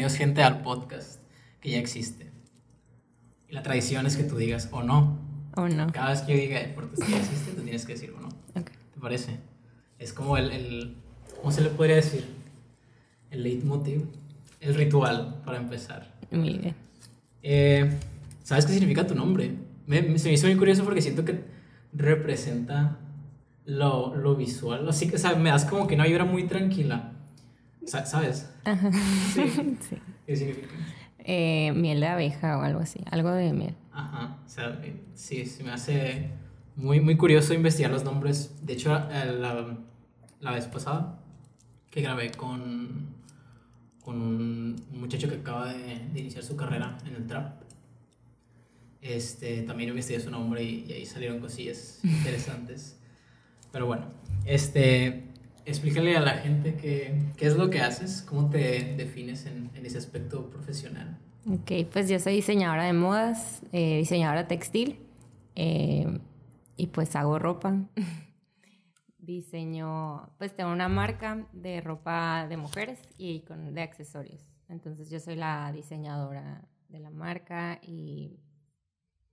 bienvenidos gente al podcast que ya existe. Y la tradición es que tú digas o no. O no. Cada vez que yo diga el podcast que ya existe, tú tienes que decir o no. Ok. ¿Te parece? Es como el, el ¿cómo se le podría decir? El leitmotiv, el ritual para empezar. Muy bien. Eh, ¿Sabes qué significa tu nombre? Me, me- se me hizo muy curioso porque siento que representa lo, lo visual. Así que, o sea, me das como que una vibra muy tranquila. Sa- ¿Sabes? Ajá. Sí. Sí. ¿Qué significa? Eh, miel de abeja o algo así. Algo de miel. Ajá. O sea, eh, sí, se me hace muy, muy curioso investigar los nombres. De hecho, eh, la, la vez pasada que grabé con, con un muchacho que acaba de, de iniciar su carrera en el trap, este, también investigué su nombre y, y ahí salieron cosillas interesantes. Pero bueno, este, explícale a la gente qué, qué es lo que haces, cómo te defines en, en ese aspecto profesional. Ok, pues yo soy diseñadora de modas, eh, diseñadora textil eh, y pues hago ropa. Diseño, pues tengo una marca de ropa de mujeres y con, de accesorios. Entonces yo soy la diseñadora de la marca y,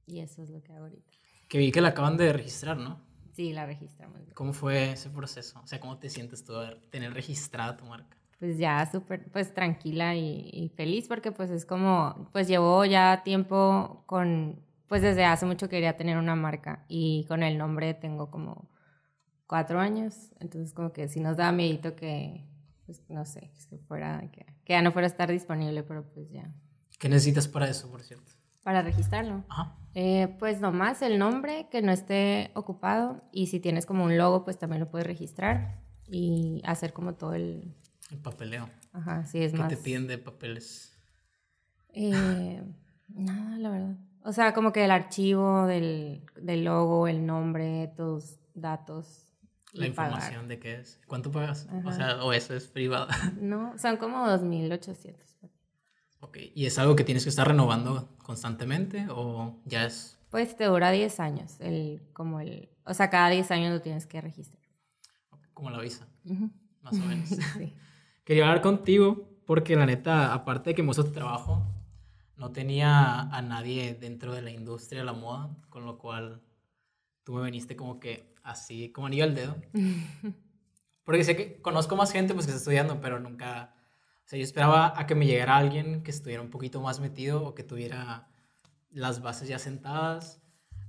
y eso es lo que hago ahorita. Que vi que la acaban de registrar, ¿no? Sí, la registramos. ¿Cómo fue ese proceso? O sea, ¿cómo te sientes tú de tener registrada tu marca? Pues ya súper, pues tranquila y, y feliz porque pues es como, pues llevo ya tiempo con, pues desde hace mucho quería tener una marca y con el nombre tengo como cuatro años, entonces como que sí nos da miedito que, pues no sé, que fuera, que, que ya no fuera a estar disponible, pero pues ya. ¿Qué necesitas para eso, por cierto? Para registrarlo. Ajá. Eh, pues nomás el nombre que no esté ocupado y si tienes como un logo pues también lo puedes registrar y hacer como todo el... El papeleo. Ajá, sí es ¿Qué más... te piden de papeles? Eh, nada, la verdad. O sea, como que el archivo del, del logo, el nombre, tus datos. La y pagar. información de qué es. ¿Cuánto pagas? O sea, o eso es privado. No, son como 2.800. ok. ¿Y es algo que tienes que estar renovando constantemente o ya es... Pues te dura 10 años. El, como el, o sea, cada 10 años lo tienes que registrar. como la visa? Ujú. Más o menos. Sí. Quería hablar contigo porque la neta, aparte de que hizo tu trabajo, no tenía a nadie dentro de la industria de la moda, con lo cual tú me viniste como que así, como anillo al dedo. Porque sé que conozco más gente pues que está estudiando, pero nunca... O sea, yo esperaba a que me llegara alguien que estuviera un poquito más metido o que tuviera las bases ya sentadas.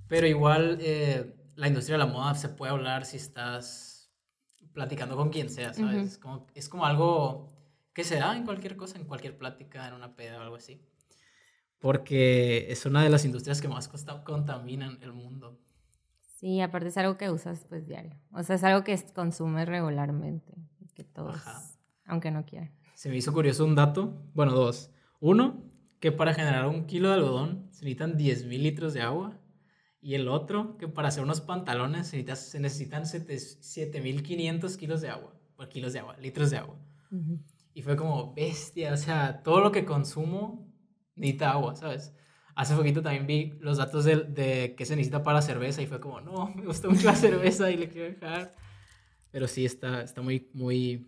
Pero igual eh, la industria de la moda se puede hablar si estás platicando con quien sea, ¿sabes? Ujú. es, como, es como algo que se da en cualquier cosa, en cualquier plática, en una peda o algo así. Porque es una de las industrias que más contaminan el mundo. Sí, aparte es algo que usas pues diario. O sea, es algo que es- consumes regularmente. Que todos, Ajá. aunque no quieran. Se me hizo curioso un dato, bueno, dos. Uno, que para generar un kilo de algodón se necesitan 10.000 litros de agua. Y el otro, que para hacer unos pantalones se, necesita- se necesitan sete- 7.500 kilos de agua. O kilos de agua, litros de agua. Ujú. Y fue como, bestia, o sea, todo lo que consumo necesita agua, ¿sabes? Hace poquito también vi los datos de, de qué se necesita para la cerveza y fue como, no, me gusta mucho la cerveza y le quiero dejar. Pero sí, está, está muy, muy,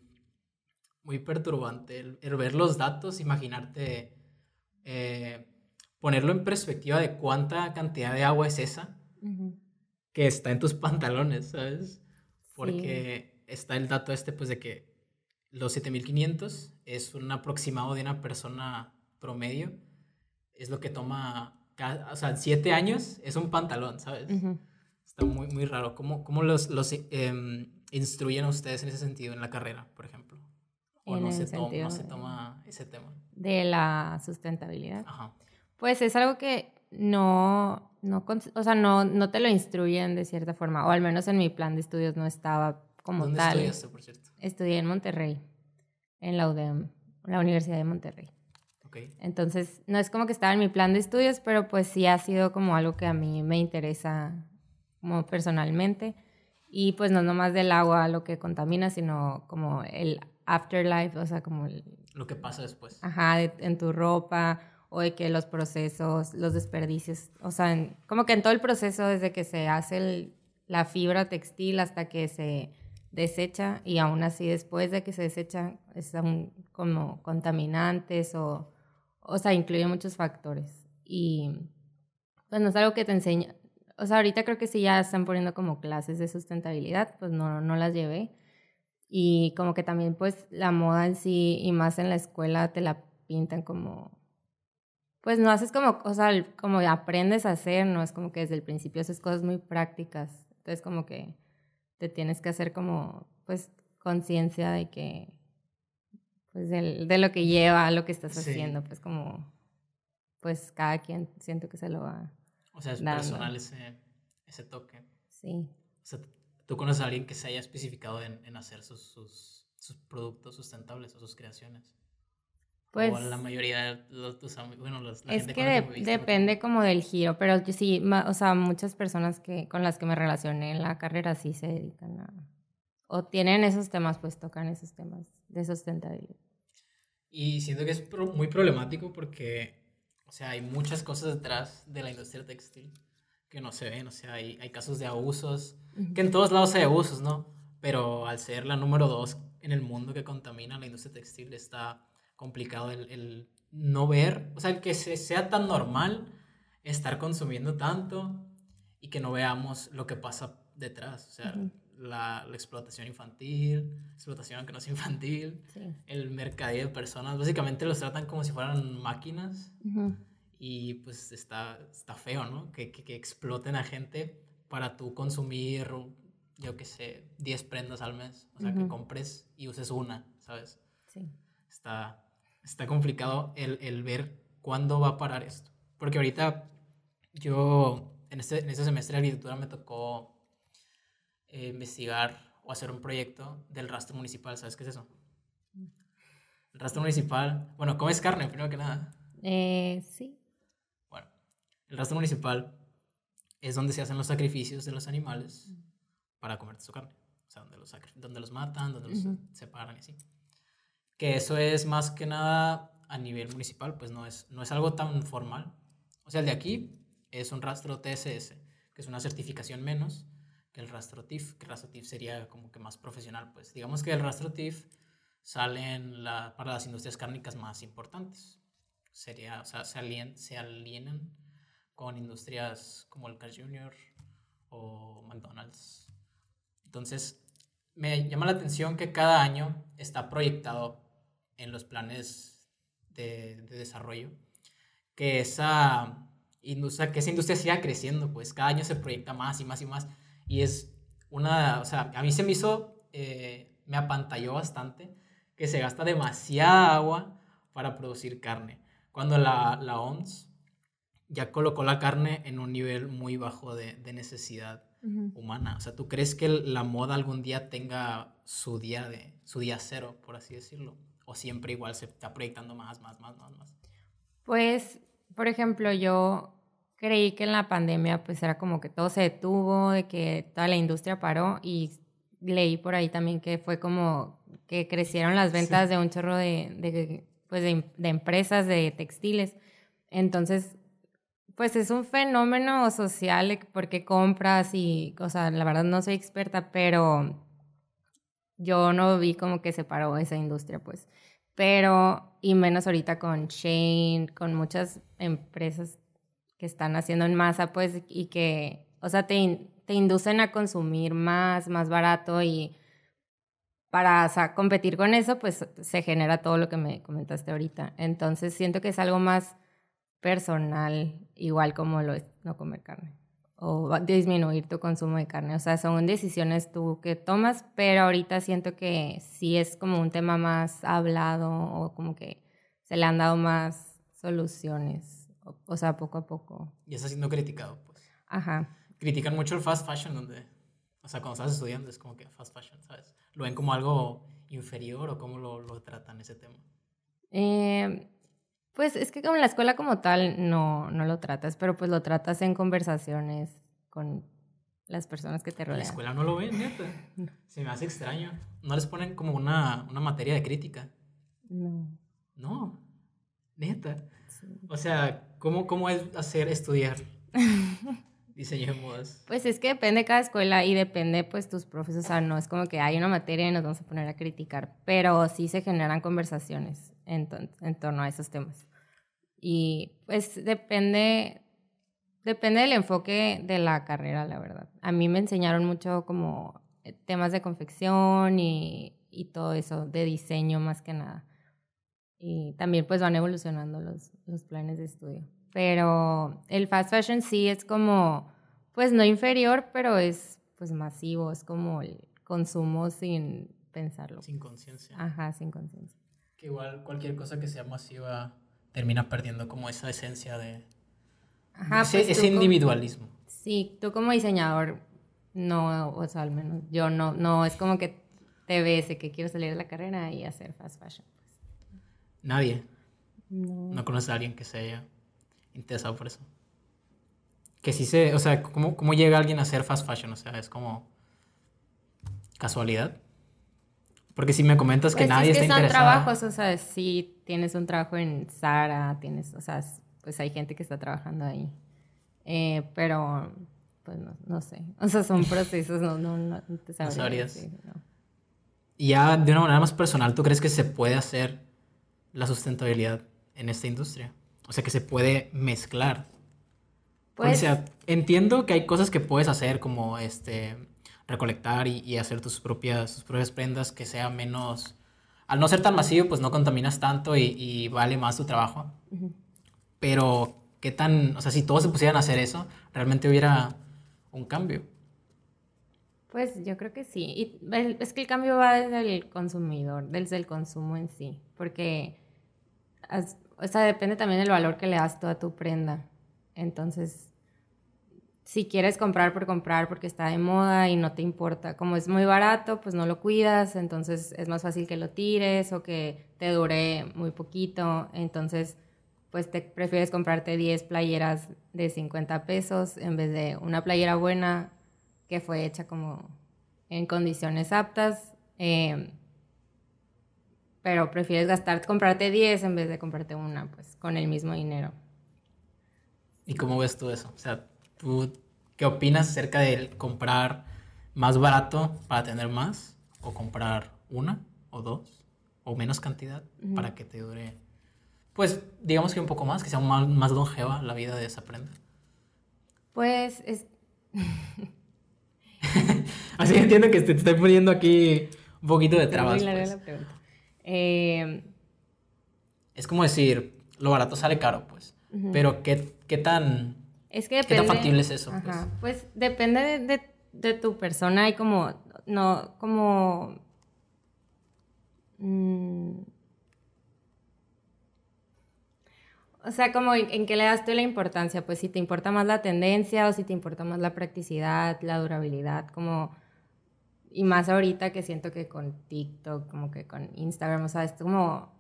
muy perturbante el, el ver los datos, imaginarte, eh, ponerlo en perspectiva de cuánta cantidad de agua es esa que está en tus pantalones, ¿sabes? Porque está el dato este, pues, de que los 7500 es un aproximado de una persona promedio. Es lo que toma, ca- o sea, 7 años es un pantalón, ¿sabes? Está muy, muy raro. ¿Cómo, cómo los, los em, instruyen a ustedes en ese sentido en la carrera, por ejemplo? ¿O no se, toma, sentido no se de- toma ese tema? De la sustentabilidad. Ajá. Pues es algo que no, no, o sea, no, no te lo instruyen de cierta forma, o al menos en mi plan de estudios no estaba como ¿Dónde tal. estudiaste, por cierto? Estudié en Monterrey, en la UDEM, la Universidad de Monterrey. Ok. Entonces, no es como que estaba en mi plan de estudios, pero pues sí ha sido como algo que a mí me interesa como personalmente. Y pues no nomás del agua lo que contamina, sino como el afterlife, o sea, como el, Lo que pasa después. ajá, de- en tu ropa o de que los procesos, los desperdicios, o sea, en- como que en todo el proceso desde que se hace el- la fibra textil hasta que se desecha y aún así después de que se desecha están como contaminantes o, o sea, incluye muchos factores. Y pues no es algo que te enseña, o sea, ahorita creo que sí ya están poniendo como clases de sustentabilidad, pues no, no las llevé. Y como que también pues la moda en sí y más en la escuela te la pintan como, pues no haces como, o sea, como aprendes a hacer, no es como que desde el principio haces cosas muy prácticas. Entonces como que te tienes que hacer como, pues, conciencia de que, pues, de lo que lleva a lo que estás haciendo, pues, como, pues, cada quien siento que se lo va. O sea, es personal ese, ese toque. Sí. O sea, ¿tú conoces a alguien que se haya especificado en, en hacer sus, sus, sus, productos sustentables o sus creaciones? Pues, o la mayoría de tus amigos, bueno, los, la es que, depende como del giro, pero yo sí, o sea, muchas personas que, con las que me relacioné en la carrera sí se dedican a, o tienen esos temas, pues tocan esos temas de sustentabilidad. Y siento que es muy problemático porque, o sea, hay muchas cosas detrás de la industria textil que no se ven, o sea, hay, hay casos de abusos, que en todos lados hay abusos, ¿no? Pero al ser la número dos en el mundo que contamina la industria textil está complicado el, el no ver, o sea, el que se, sea tan normal estar consumiendo tanto y que no veamos lo que pasa detrás, o sea, la, la, explotación infantil, explotación que no es infantil, el mercadeo de personas, básicamente los tratan como si fueran máquinas y pues está, está feo, ¿no? Que, que, que, exploten a gente para tú consumir, yo qué sé, 10 prendas al mes, o sea, que compres y uses una, ¿sabes? Sí. Está, está complicado el, el, ver cuándo va a parar esto. Porque ahorita yo, en este, en este semestre de agricultura me tocó eh, investigar o hacer un proyecto del rastro municipal. ¿Sabes qué es eso? El rastro municipal, bueno, ¿comes carne primero que nada? Eh, sí. El rastro municipal es donde se hacen los sacrificios de los animales para comer su carne. O sea, donde los, donde los matan, donde los separan y así que eso es más que nada a nivel municipal, pues no es, no es algo tan formal. O sea, el de aquí es un rastro TSS, que es una certificación menos que el rastro TIF, que el rastro TIF sería como que más profesional, pues digamos que el rastro TIF sale la, para las industrias cárnicas más importantes. Sería, o sea, se, alien, se alienan con industrias como el Carl Jr. o McDonald's. Entonces, me llama la atención que cada año está proyectado en los planes de, desarrollo, que esa, industria, que esa industria siga creciendo, pues cada año se proyecta más y más y más. Y es una, o sea, a mí se me hizo, eh, me apantalló bastante que se gasta demasiada agua para producir carne, cuando la, la OMS ya colocó la carne en un nivel muy bajo de, de necesidad humana. O sea, ¿tú crees que la moda algún día tenga su día de su día cero, por así decirlo? o siempre igual se está proyectando más, más, más, más, más? Pues, por ejemplo, yo creí que en la pandemia pues era como que todo se detuvo, de que toda la industria paró y leí por ahí también que fue como que crecieron las ventas de un chorro de, de pues de, de, empresas de textiles. Entonces, pues es un fenómeno social porque compras y, o sea, la verdad no soy experta, pero yo no vi como que se paró esa industria, pues. Pero, y menos ahorita con Shane, con muchas empresas que están haciendo en masa, pues, y que, o sea, te, te inducen a consumir más, más barato y para competir con eso, pues se genera todo lo que me comentaste ahorita. Entonces siento que es algo más personal, igual como lo es no comer carne o disminuir tu consumo de carne. O sea, son decisiones tú que tomas, pero ahorita siento que sí es como un tema más hablado o como que se le han dado más soluciones, o, sea, poco a poco. Y está siendo criticado, pues. Ajá. Critican mucho el fast fashion, donde, o sea, cuando estás estudiando es como que fast fashion, ¿sabes? ¿Lo ven como algo inferior o cómo lo, lo tratan ese tema? Eh, pues es que como en la escuela como tal no, no lo tratas, pero pues lo tratas en conversaciones con las personas que te rodean. En la escuela no lo ven, neta. Se me hace extraño. ¿No les ponen como una, una materia de crítica? No. No, neta. O sea, ¿cómo, ¿cómo es hacer estudiar? diseño de modas? Pues es que depende de cada escuela y depende pues tus profes, o sea, no es como que hay una materia y nos vamos a poner a criticar, pero sí se generan conversaciones en, en torno a esos temas. Y pues depende, depende del enfoque de la carrera, la verdad. A mí me enseñaron mucho como temas de confección y, y todo eso, de diseño más que nada. Y también pues van evolucionando los, los planes de estudio. Pero el fast fashion sí es como, pues no inferior, pero es pues masivo, es como el consumo sin pensarlo. Sin conciencia. Ajá, sin conciencia. Que igual cualquier cosa que sea masiva termina perdiendo como esa esencia de... Ajá, ese, pues, individualismo. sí, tú como diseñador, no, o sea, al menos yo no, no, es como que te ves que quiero salir de la carrera y hacer fast fashion. Pues. Nadie. No. No conoces a alguien que se haya interesado por eso. Que sí se, o sea, ¿cómo, cómo llega alguien a hacer fast fashion? O sea, es como casualidad. Porque si me comentas que pues nadie es que está son trabajos, o sea, si tienes un trabajo en Sara, tienes, o sea, pues hay gente que está trabajando ahí. Eh, pero, pues no, no, sé. O sea, son procesos, no, no, no te sabría Y ya de una manera más personal, ¿tú crees que se puede hacer la sustentabilidad en esta industria? O sea, que se puede mezclar. Pues, o sea, entiendo que hay cosas que puedes hacer como este recolectar y, hacer tus propias, tus propias prendas que sea menos... Al no ser tan masivo, pues no contaminas tanto y, vale más tu trabajo. Pero, ¿qué tan... O sea, si todos se pusieran a hacer eso, realmente hubiera un cambio. Pues yo creo que sí. Y es que el cambio va desde el consumidor, desde el consumo en sí. Porque o sea, depende también del valor que le das tú a tu prenda. Entonces, si quieres comprar por comprar porque está de moda y no te importa, como es muy barato, pues no lo cuidas, entonces es más fácil que lo tires o que te dure muy poquito. Entonces, pues te prefieres comprarte 10 playeras de 50 pesos en vez de una playera buena que fue hecha como en condiciones aptas. Eh, pero prefieres gastar, comprarte 10 en vez de comprarte una, pues con el mismo dinero. ¿Y cómo ves tú eso? O sea, ¿tú qué opinas acerca de comprar más barato para tener más? ¿O comprar una o dos? ¿O menos cantidad para que te dure, pues digamos que un poco más, que sea más, más longeva la vida de esa prenda? Pues es... Así entiendo que te, estoy poniendo aquí un poquito de trabas. Pues. La pregunta. Eh, es como decir, lo barato sale caro, pues. Pero ¿qué, ¿qué, tan... Es que ¿Qué tan factible es eso? Pues? pues, depende de, de, tu persona y como... No, como... Mm, o sea, como en, en, qué le das tú la importancia, pues si te importa más la tendencia o si te importa más la practicidad, la durabilidad, como y más ahorita que siento que con TikTok, como que con Instagram, o sea, es como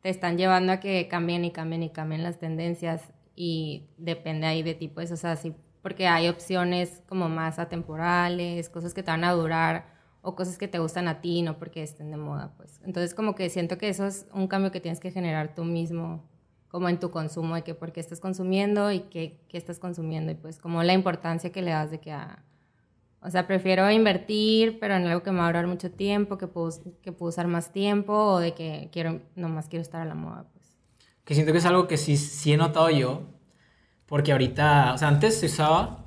te están llevando a que cambien y cambien y cambien las tendencias y depende ahí de tipo eso, o sea, sí, porque hay opciones como más atemporales, cosas que te van a durar o cosas que te gustan a ti, no porque estén de moda, pues. Entonces como que siento que eso es un cambio que tienes que generar tú mismo, como en tu consumo, de que por qué estás consumiendo y qué, qué estás consumiendo, y pues como la importancia que le das de que a o sea, prefiero invertir, pero en algo que me va a durar mucho tiempo, que puedo, que puedo usar más tiempo o de que quiero, nomás quiero estar a la moda. Que siento que es algo que sí, sí he notado yo, porque ahorita, o sea, antes se usaba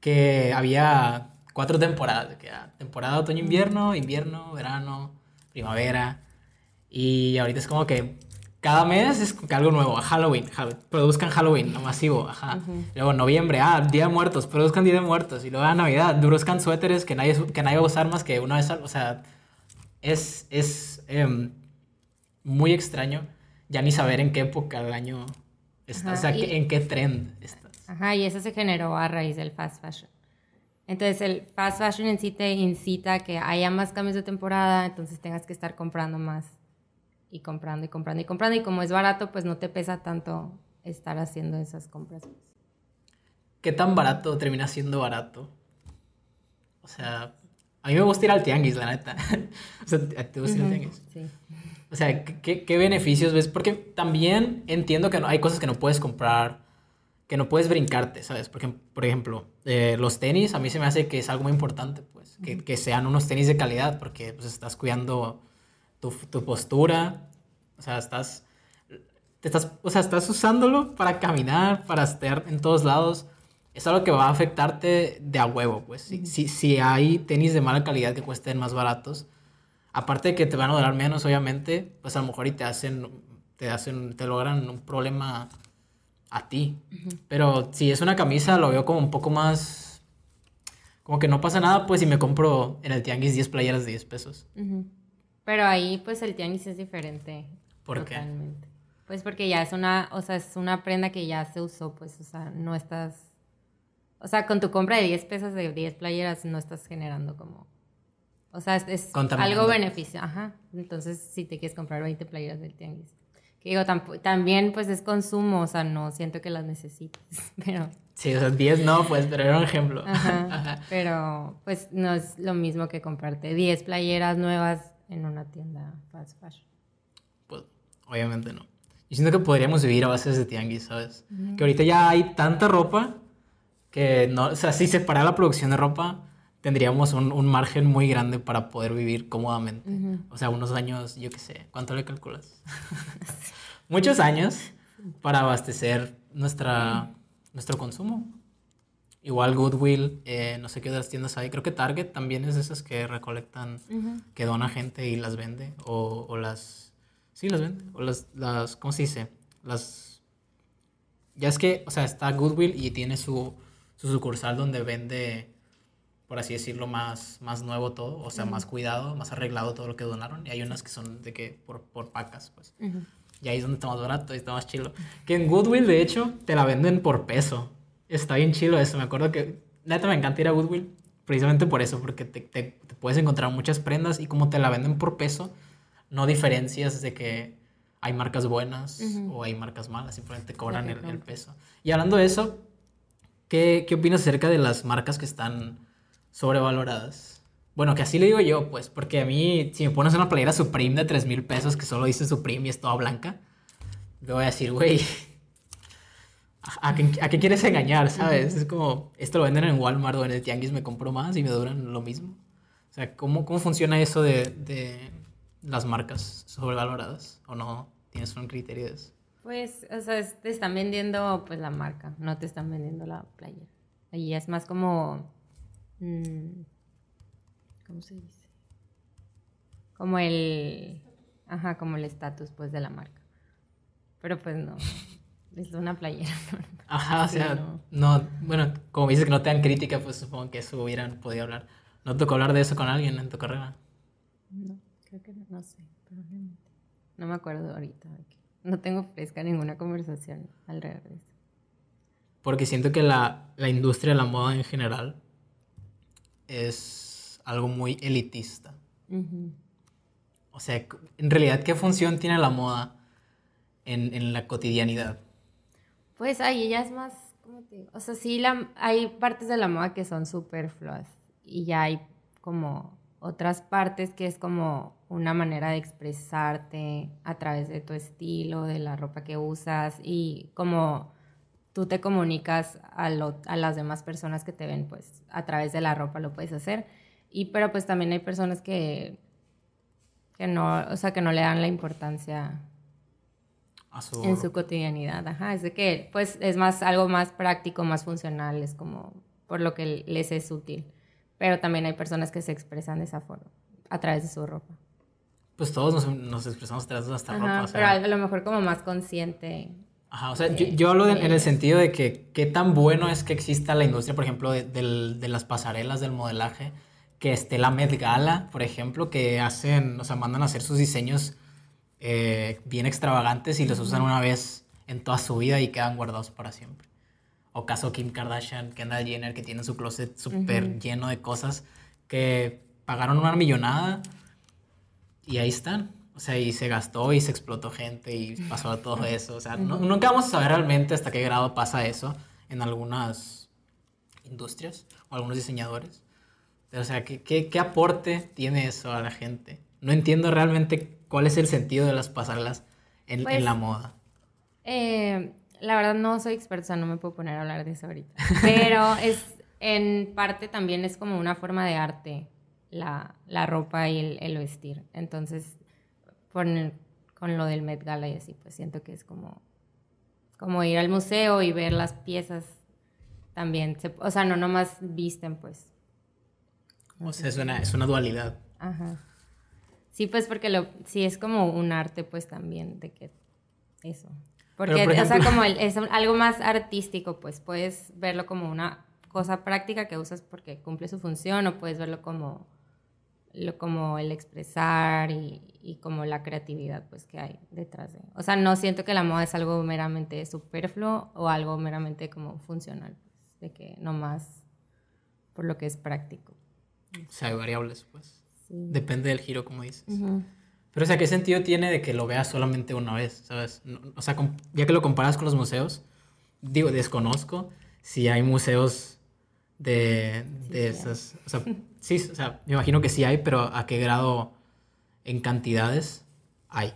que había cuatro temporadas, que era temporada otoño-invierno, invierno, verano, primavera, y ahorita es como que cada mes es algo nuevo. Halloween, produzcan Halloween, no masivo, ajá. Luego noviembre, ah, Día de Muertos, produzcan Día de Muertos. Y luego a Navidad, produzcan suéteres que nadie, que nadie va a usar más que una vez. O sea, es, es em, muy extraño ya ni saber en qué época del año estás, o sea, en qué trend estás. Ajá, y eso se generó a raíz del fast fashion. Entonces el fast fashion en sí te incita a que haya más cambios de temporada, entonces tengas que estar comprando más y comprando y comprando y comprando. Y como es barato, pues no te pesa tanto estar haciendo esas compras. ¿Qué tan barato termina siendo barato? O sea, a mí me gusta ir al tianguis, la neta. o sea, ¿te gusta ir al tianguis? Sí. O sea, ¿qué, ¿qué, beneficios ves? Porque también entiendo que no, hay cosas que no puedes comprar que no puedes brincarte, ¿sabes? Porque, por ejemplo, eh, los tenis a mí se me hace que es algo muy importante, pues, que, que sean unos tenis de calidad, porque pues, estás cuidando tu, tu postura, o sea, estás, te estás, o sea, estás usándolo para caminar, para estar en todos lados. Es algo que va a afectarte de a huevo, pues. Si, si, si hay tenis de mala calidad que cuesten más baratos, aparte de que te van a durar menos, obviamente, pues a lo mejor y te hacen, te hacen, te logran un problema a ti. Pero si es una camisa, lo veo como un poco más, como que no pasa nada, pues si me compro en el tianguis 10 playeras de 10 pesos. Pero ahí, pues el tianguis es diferente. ¿Por qué? Pues porque ya es una, o sea, es una prenda que ya se usó, pues, o sea, no estás, o sea, con tu compra de 10 pesos de 10 playeras no estás generando como o sea, es, algo beneficio. Ajá. Entonces, si te quieres comprar 20 playeras del tianguis. Que digo, también pues es consumo, o sea, no siento que las necesites, pero... Sí, o sea, 10 no, pues, pero era un ejemplo. Ajá, Pero pues no es lo mismo que comprarte 10 playeras nuevas en una tienda fast fashion. Pues, obviamente no. Yo siento que podríamos vivir a base de tianguis, ¿sabes? Que ahorita ya hay tanta ropa que no, o sea, si se para la producción de ropa, tendríamos un, un, margen muy grande para poder vivir cómodamente. O sea, unos años, yo qué sé, ¿cuánto le calculas? Muchos años para abastecer nuestra, nuestro consumo. Igual Goodwill, eh, no sé qué otras tiendas hay. Creo que Target también es de esas que recolectan, que dona gente y las vende. O, o, las... Sí, las vende. O las, las... ¿Cómo se dice? Las... Ya es que, o sea, está Goodwill y tiene su, su sucursal donde vende por así decirlo, más, más nuevo todo, o sea, más cuidado, más arreglado todo lo que donaron. Y hay unas que son de que por, por pacas, pues. Y ahí es donde está más barato y está más chilo. Que en Goodwill, de hecho, te la venden por peso. Está bien chilo eso. Me acuerdo que, neta, me encanta ir a Goodwill precisamente por eso, porque te, te, puedes encontrar muchas prendas y como te la venden por peso, no diferencias de que hay marcas buenas o hay marcas malas, simplemente cobran el, el, peso. Y hablando de eso, ¿qué, ¿qué opinas acerca de las marcas que están sobrevaloradas. Bueno, que así le digo yo, pues, porque a mí, si me pones una playera Supreme de 3 mil pesos que solo dice Supreme y es toda blanca, le voy a decir, güey, ¿a, qué, quieres engañar, sabes? Es como, esto lo venden en Walmart o en el Tianguis, me compro más y me duran lo mismo. O sea, ¿cómo, cómo funciona eso de, de las marcas sobrevaloradas? ¿O no tienes un criterio de eso? Pues, o sea, te están vendiendo pues la marca, no te están vendiendo la playera. Ahí es más como ¿Cómo se dice? Como el. Ajá, como el estatus, pues, de la marca. Pero pues no. Es una playera. Ajá, o sea, no. Bueno, como dices que no te dan crítica, pues supongo que eso hubieran podido hablar. ¿No tocó hablar de eso con alguien en tu carrera? No, creo que no, no sé, probablemente. No me acuerdo ahorita. No tengo fresca ninguna conversación alrededor de eso. Porque siento que la, la industria de la moda en general es algo muy elitista. O sea, en realidad, ¿qué función tiene la moda en, en la cotidianidad? Pues ahí ya es más, ¿cómo te digo? O sea, sí, la, hay partes de la moda que son superfluas y ya hay como otras partes que es como una manera de expresarte a través de tu estilo, de la ropa que usas y como tú te comunicas a, a, las demás personas que te ven, pues a través de la ropa lo puedes hacer. Y pero pues también hay personas que, que no, o sea, que no le dan la importancia en su cotidianidad. Ajá, es de que pues es más algo más práctico, más funcional, es como por lo que les es útil. Pero también hay personas que se expresan de esa forma, a través de su ropa. Pues todos nos, nos expresamos a través de nuestra ropa. pero a lo mejor como más consciente Ajá, o sea, yo, hablo en el sentido de que qué tan bueno es que exista la industria, por ejemplo, de, de, las pasarelas del modelaje, que esté la Met Gala, por ejemplo, que hacen, o sea, mandan a hacer sus diseños eh, bien extravagantes y los usan una vez en toda su vida y quedan guardados para siempre. O caso Kim Kardashian, Kendall Jenner, que tienen su closet súper lleno de cosas que pagaron una millonada y ahí están. O sea, y se gastó y se explotó gente y pasó todo eso. O sea, nunca vamos a saber realmente hasta qué grado pasa eso en algunas industrias o algunos diseñadores. O sea, ¿qué, qué, aporte tiene eso a la gente? No entiendo realmente cuál es el sentido de las pasarelas en, en la pues, moda. Eh, la verdad no soy experta, o sea, no me puedo poner a hablar de eso ahorita. Pero es, en parte también es como una forma de arte la, la ropa y el, el vestir. Entonces, con, con lo del Met Gala y así, pues siento que es como, como ir al museo y ver las piezas también. Se- o sea, no nomás visten, pues. O sea, es una, es una dualidad. Ajá. Sí, pues porque lo, sí es como un arte, pues también, de que eso. Porque, por o sea, ejemplo- como el- es algo más artístico, pues puedes verlo como una cosa práctica que usas porque cumple su función o puedes verlo como, lo, como el expresar y, y como la creatividad, pues que hay detrás de. O sea, no siento que la moda es algo meramente superfluo o algo meramente como funcional, pues, de que nomás por lo que es práctico. O sea, hay variables, pues. Sí. Depende del giro, como dices. Ujú. Pero, o sea, ¿qué sentido tiene de que lo veas solamente una vez? ¿Sabes? No- o sea, ya que lo comparas con los museos, digo, desconozco si hay museos de, de sí esas. O sea, sí, o sea, me imagino que sí hay, pero ¿a qué grado en cantidades hay?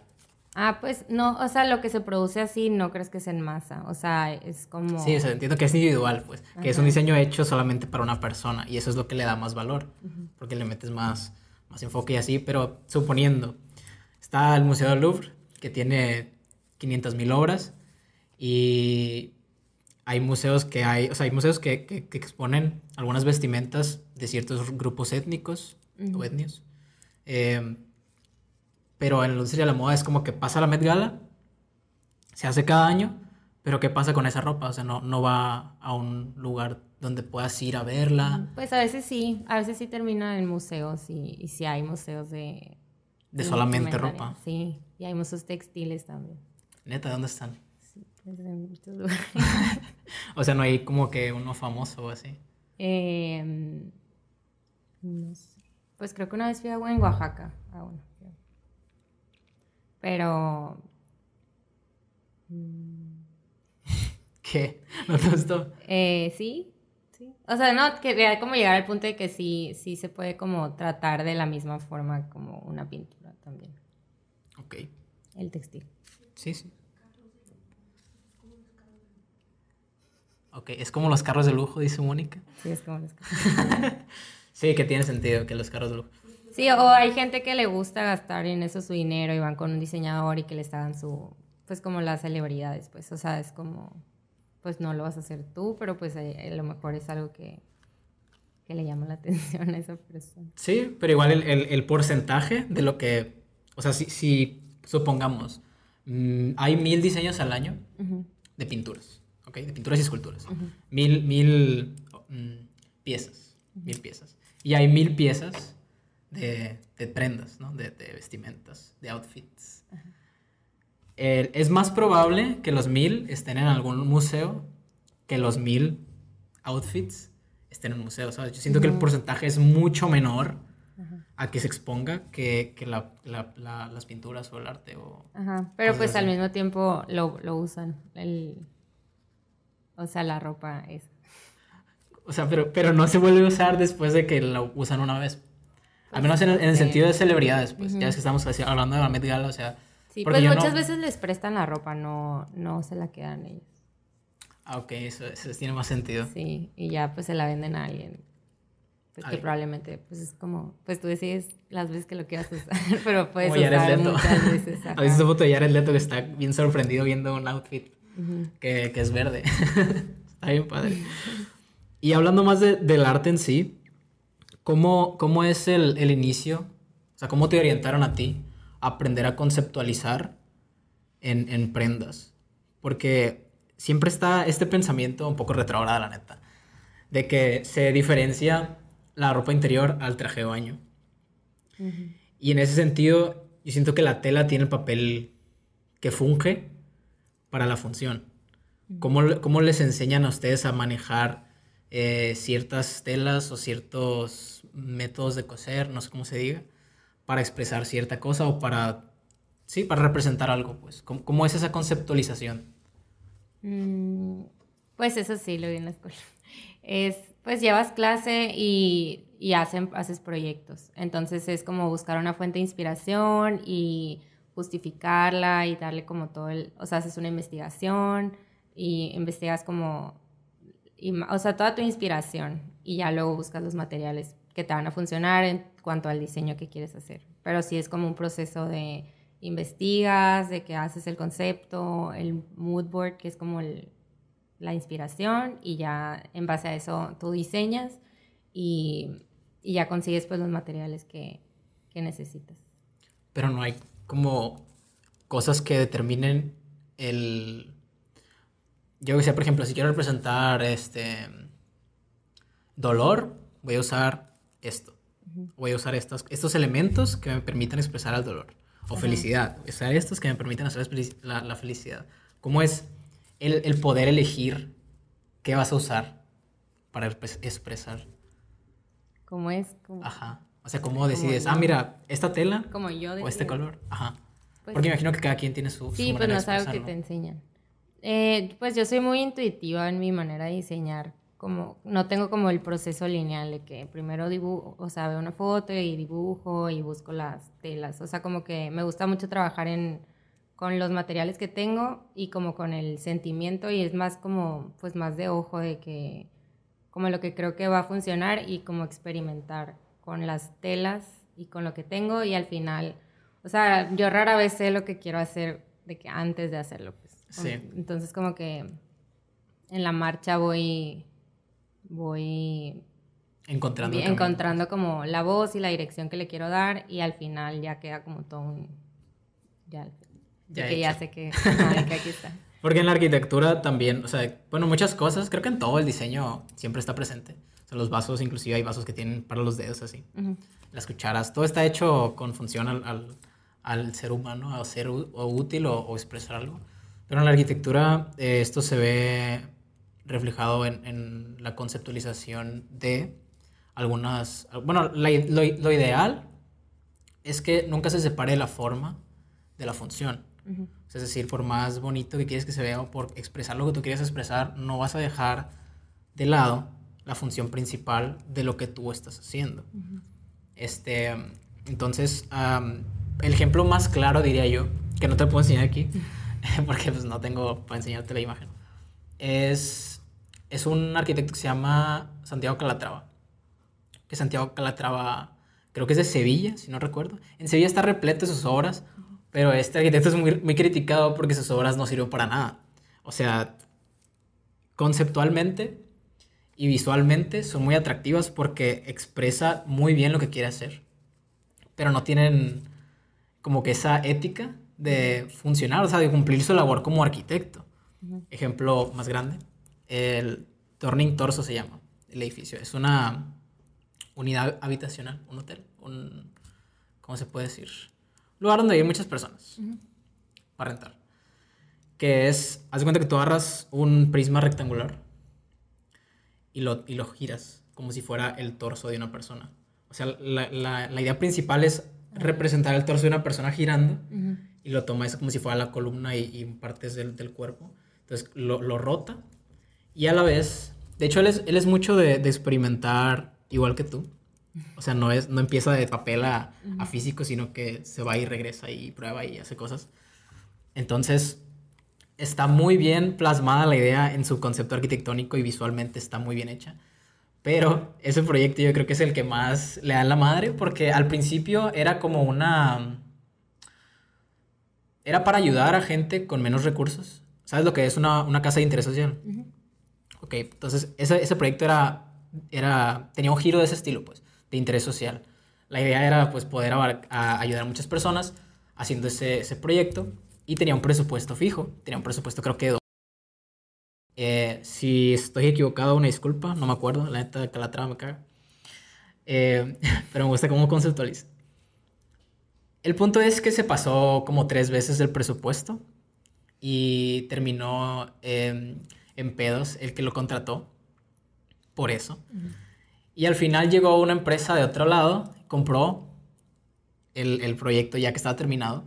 Ah, pues no, o sea, lo que se produce así no crees que es en masa, o sea, es como... Sí, o sea, entiendo que es individual, pues. Que es un diseño hecho solamente para una persona y eso es lo que le da más valor, porque le metes más, más enfoque y así, pero suponiendo, está el Museo del Louvre, que tiene 500.000 obras y hay museos que hay, o sea, hay museos que, que- que exponen algunas vestimentas de ciertos grupos étnicos o etnios. Eh, pero en la industria de la moda es como que pasa la Met Gala, se hace cada año, pero ¿qué pasa con esa ropa? O sea, no, no va a un lugar donde puedas ir a verla, Pues a veces sí, a veces sí termina en museos y, y sí hay museos de... de solamente ropa. Sí, y hay museos textiles también. Neta, ¿dónde están? Sí, pues, en muchos lugares. O sea, no hay como que uno famoso o así. Em, no sé. Pues creo que una vez fui a en Oaxaca. a uno. Pero... ¿Qué? ¿No te gustó? Eh, sí, sí. O sea, no, que vea como llegar al punto de que sí, sí se puede como tratar de la misma forma como una pintura también, Ok, el textil. sí, sí. Ok, es como los carros de lujo, dice Mónica. Sí, es como las- Sí, que tiene sentido que los carros de lujo. Sí, o hay gente que le gusta gastar en eso su dinero y van con un diseñador y que les hagan su, pues como las celebridades, pues, o sea, es como, pues no lo vas a hacer tú, pero pues eh, a lo mejor es algo que, que le llama la atención a esa persona. Sí, pero igual el, el- el porcentaje de lo que, o sea, si, si supongamos, mm, hay mil diseños al año Ujú, de pinturas, ¿ok? De pinturas y esculturas. Mil, mil mm, piezas, mil piezas. Y hay mil piezas de, de prendas, ¿no? De, de vestimentas, de outfits. Es más probable que los mil estén en algún museo que los mil outfits estén en un museo, ¿sabes? Yo siento que el porcentaje es mucho menor a que se exponga que, que la- la- la- las pinturas o el arte o... Ajá, pero pues al mismo tiempo lo, lo usan, el, o sea, la ropa es. O sea, pero, pero no se vuelve a usar después de que la usan una vez. Al menos en, el- en el sentido de celebridades, pues. Ya ves que estamos hablando de la Met Gala, o sea... Sí, pues muchas no- veces les prestan la ropa, no, no se la quedan ellos. Ah, ok, eso, eso tiene más sentido. Sí, y ya pues se la venden a alguien. Pues que probablemente, pues es como, pues tú decides las veces que lo quieras usar, pero puedes Como usar Leto. muchas veces. ¿Has ajá. visto esa foto de Jared Leto que está bien sorprendido viendo un outfit Ujú. que, que es verde? está bien padre. Y hablando más de- del arte en sí, ¿cómo, cómo es el, el inicio? O sea, ¿cómo te orientaron a ti a aprender a conceptualizar en, en prendas? Porque siempre está este pensamiento un poco retrógrado, la neta, de que se diferencia la ropa interior al traje de baño. Y en ese sentido, yo siento que la tela tiene el papel que funge para la función. ¿Cómo, cómo les enseñan a ustedes a manejar eh, ciertas telas o ciertos métodos de coser, no sé cómo se diga, para expresar cierta cosa o para, sí, para representar algo? Pues? ¿Cómo, es esa conceptualización? Mm, Pues eso sí, lo vi en la escuela. Es, pues llevas clase y, y hacen, haces proyectos. Entonces es como buscar una fuente de inspiración y justificarla y darle como todo el, o sea, haces una investigación, y investigas como, o sea, toda tu inspiración y ya luego buscas los materiales que te van a funcionar en cuanto al diseño que quieres hacer. Pero sí es como un proceso de investigas, de que haces el concepto, el mood board, que es como la inspiración, y ya en base a eso tú diseñas y, y ya consigues pues los materiales que, que necesitas. Pero no hay como cosas que determinen el... Yo decía, por ejemplo, si quiero representar este dolor, voy a usar esto. Voy a usar estos, estos elementos que me permitan expresar el dolor. O felicidad. Voy a usar estos que me permitan hacer la, la felicidad. ¿Cómo es el, el, poder elegir qué vas a usar para expresar? ¿Cómo es? Ajá. O sea, ¿cómo decides? ah, mira, esta tela. Como yo O este color. Ajá. Pues Porque imagino que cada quien tiene su. Sí, pues no es algo que te enseñan. Eh, pues yo soy muy intuitiva en mi manera de diseñar. Como, no tengo como el proceso lineal de que primero dibujo, o sea, veo una foto y dibujo y busco las telas. O sea, como que me gusta mucho trabajar en, con los materiales que tengo y como con el sentimiento y es más como, pues más de ojo de que, como lo que creo que va a funcionar y como experimentar con las telas y con lo que tengo y al final o sea, yo rara vez sé lo que quiero hacer de que antes de hacerlo. Sí. Entonces como que en la marcha voy, voy encontrando, encontrando como la voz y la dirección que le quiero dar y al final ya queda como todo un... Ya, ya que ya sé que, que aquí está. Porque en la arquitectura también, o sea, bueno, muchas cosas, creo que en todo el diseño siempre está presente. O sea, los vasos, inclusive hay vasos que tienen para los dedos así. Las cucharas, todo está hecho con función al al ser humano a ser o útil o, expresar algo. Pero en la arquitectura eh, esto se ve reflejado en, en, la conceptualización de algunas... Bueno, lo, lo, ideal es que nunca se separe la forma de la función. Es decir, por más bonito que quieres que se vea o por expresar lo que tú quieres expresar, no vas a dejar de lado la función principal de lo que tú estás haciendo. este, entonces, el ejemplo más claro, diría yo, que no te puedo enseñar aquí, porque pues, no tengo para enseñarte la imagen, es, es un arquitecto que se llama Santiago Calatrava. Que Santiago Calatrava, creo que es de Sevilla, si no recuerdo. En Sevilla está repleto de sus obras, pero este arquitecto es muy, muy criticado porque sus obras no sirven para nada. O sea, conceptualmente y visualmente son muy atractivas porque expresa muy bien lo que quiere hacer, pero no tienen como que esa ética de funcionar, o sea, de cumplir su labor como arquitecto. Ejemplo más grande, el Turning Torso se llama, el edificio. Es una unidad habitacional, un hotel, un, ¿cómo se puede decir? Un lugar donde hay muchas personas para rentar. Que es, haz de cuenta que tú agarras un prisma rectangular y lo, y lo giras como si fuera el torso de una persona. O sea, la, la, la idea principal es representar el torso de una persona girando y lo toma eso como si fuera la columna y, partes del, del, cuerpo. Entonces lo, lo, rota y a la vez, de hecho él es, él es mucho de, de, experimentar igual que tú. O sea, no, es, no empieza de papel a, a, físico, sino que se va y regresa y prueba y hace cosas. Entonces, está muy bien plasmada la idea en su concepto arquitectónico y visualmente está muy bien hecha. Pero ese proyecto yo creo que es el que más le da la madre porque al principio era como una... Era para ayudar a gente con menos recursos. ¿Sabes lo que es una, una casa de interés social? Ok, entonces ese, ese proyecto era, era, tenía un giro de ese estilo, pues, de interés social. La idea era, pues, poder a ayudar a muchas personas haciendo ese, ese proyecto y tenía un presupuesto fijo. Tenía un presupuesto creo que eh, si estoy equivocado, una disculpa, no me acuerdo, la neta que la trama me caga. Eh, pero me gusta cómo conceptualiza. El punto es que se pasó como tres veces el presupuesto y terminó en pedos el que lo contrató por eso. Y al final llegó una empresa de otro lado, compró el, el proyecto ya que estaba terminado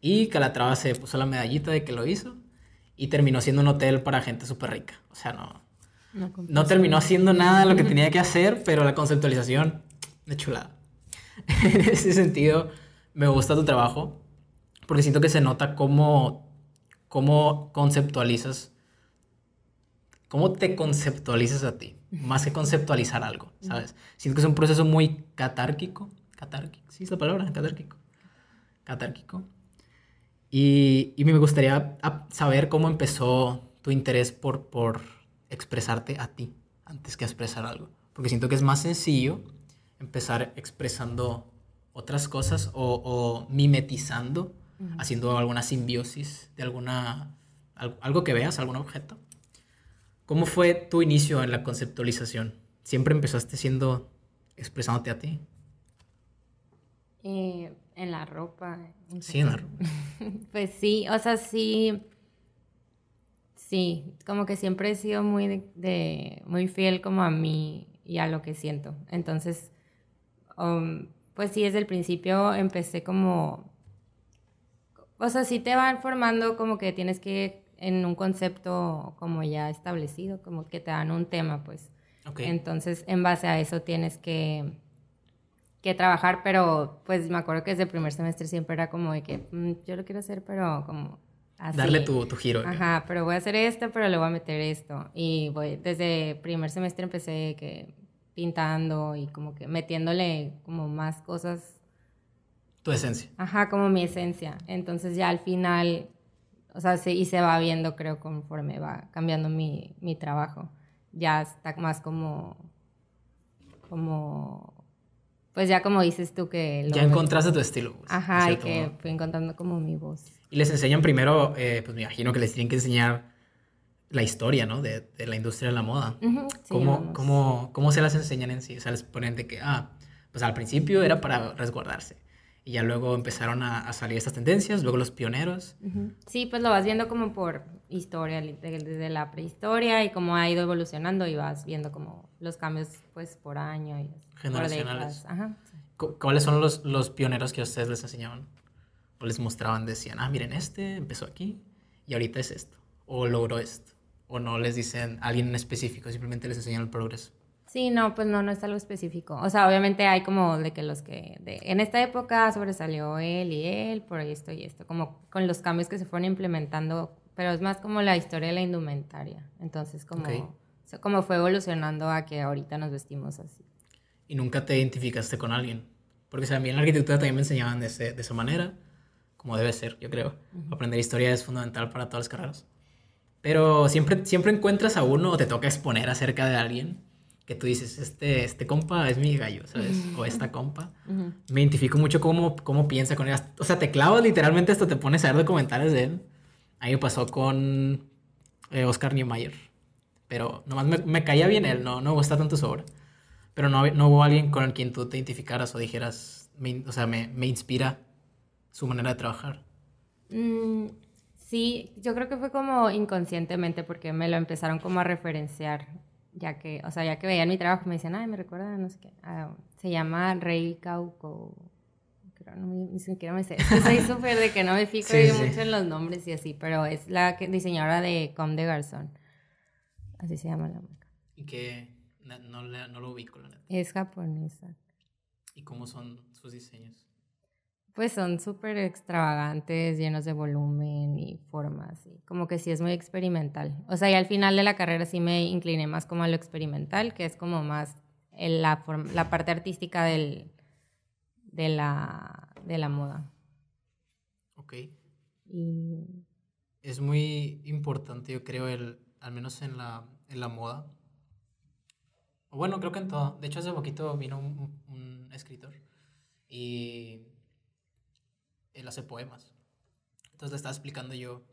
y Calatrava se puso la medallita de que lo hizo y terminó siendo un hotel para gente súper rica. O sea, no, no, terminó haciendo nada de lo que tenía que hacer, pero la conceptualización, de chulada. en ese sentido, me gusta tu trabajo, porque siento que se nota cómo, cómo conceptualizas ¿cómo te conceptualizas a ti? Más que conceptualizar algo, ¿sabes? Siento que es un proceso muy catárquico. Catárquico, sí es la palabra, catárquico. Catárquico. Y, y me gustaría saber cómo empezó tu interés por, por expresarte a ti antes que expresar algo. Porque siento que es más sencillo empezar expresando otras cosas o, o mimetizando, haciendo alguna simbiosis de alguna, algo que veas, algún objeto. ¿Cómo fue tu inicio en la conceptualización? ¿Siempre empezaste siendo expresándote a ti? Eh, en la ropa. Sí, en la ropa. pues sí, o sea, sí. Sí, como que siempre he sido muy, de, muy fiel como a mí y a lo que siento. Entonces, um, pues sí, desde el principio empecé como... O sea, sí te van formando como que tienes que en un concepto como ya establecido, como que te dan un tema, pues. Entonces, en base a eso tienes que que trabajar, pero pues me acuerdo que desde el primer semestre siempre era como de que mm, yo lo quiero hacer, pero como así. Darle tu, tu giro. Ajá, pero voy a hacer esto, pero le voy a meter esto. Y voy, desde primer semestre empecé que pintando y como que metiéndole como más cosas. Tu esencia. Ajá, como mi esencia. Entonces ya al final, o sea, sí, y se va viendo, creo, conforme va cambiando mi, mi trabajo. Ya está más como, como pues ya como dices tú que... ya encontraste tu estilo. Pues, Ajá, y que fui encontrando como mi voz. Y les enseñan primero, eh, pues me imagino que les tienen que enseñar la historia, ¿no? De, de la industria de la moda. ¿Cómo, cómo, ¿Cómo, se las enseñan en sí? O sea, les ponen de que, ah, pues al principio era para resguardarse. Y ya luego empezaron a, a salir estas tendencias, luego los pioneros. Sí, pues lo vas viendo como por historia, desde la prehistoria y cómo ha ido evolucionando y vas viendo como los cambios pues por año y generacionales. Ajá. ¿Cuáles son los, los pioneros que a ustedes les enseñaban? O les mostraban, decían, ah, miren, este empezó aquí y ahorita es esto. O logró esto. O no les dicen a alguien en específico, simplemente les enseñan el progreso. Sí, no, pues no, no es algo específico. O sea, obviamente hay como de que los que, de, en esta época sobresalió él y él por esto y esto, como con los cambios que se fueron implementando, pero es más como la historia de la indumentaria. Entonces, como, como fue evolucionando a que ahorita nos vestimos así y nunca te identificaste con alguien. Porque o a mí en la arquitectura también me enseñaban de, ese, de esa manera, como debe ser, yo creo. Aprender historia es fundamental para todas las carreras. Pero siempre, siempre encuentras a uno o te toca exponer acerca de alguien que tú dices, este, este compa es mi gallo, ¿sabes? O esta compa. Me identifico mucho cómo, cómo piensa con él. O sea, te clavas literalmente hasta te pones a ver documentales de él. A mí me pasó con eh, Oscar Niemeyer. Pero nomás me, me, caía bien él, no, no me gusta tanto su obra. Pero no, no hubo alguien con el quien tú te identificaras o dijeras, o sea, me, me, inspira su manera de trabajar. Mm, sí, yo creo que fue como inconscientemente porque me lo empezaron como a referenciar, ya que, o sea, ya que veían mi trabajo me decían, ay, me recuerda, no sé qué, ah, se llama Rey Cauco. Creo, no, ni siquiera me sé. Soy súper de que no me fijo mucho en los nombres y así, pero es la diseñadora de Com de Garzón. Así se llama la marca. ¿Y qué, no, no, lo ubico, la neta. Es japonesa. ¿Y cómo son sus diseños? Pues son súper extravagantes, llenos de volumen y formas. Y como que sí es muy experimental. O sea, y al final de la carrera sí me incliné más como a lo experimental, que es como más la, la parte artística del, de, la, de la moda. Ok. Y... Es muy importante, yo creo, el, al menos en la, en la moda, bueno, creo que en todo. De hecho, hace poquito vino un, escritor y él hace poemas. Entonces le estaba explicando yo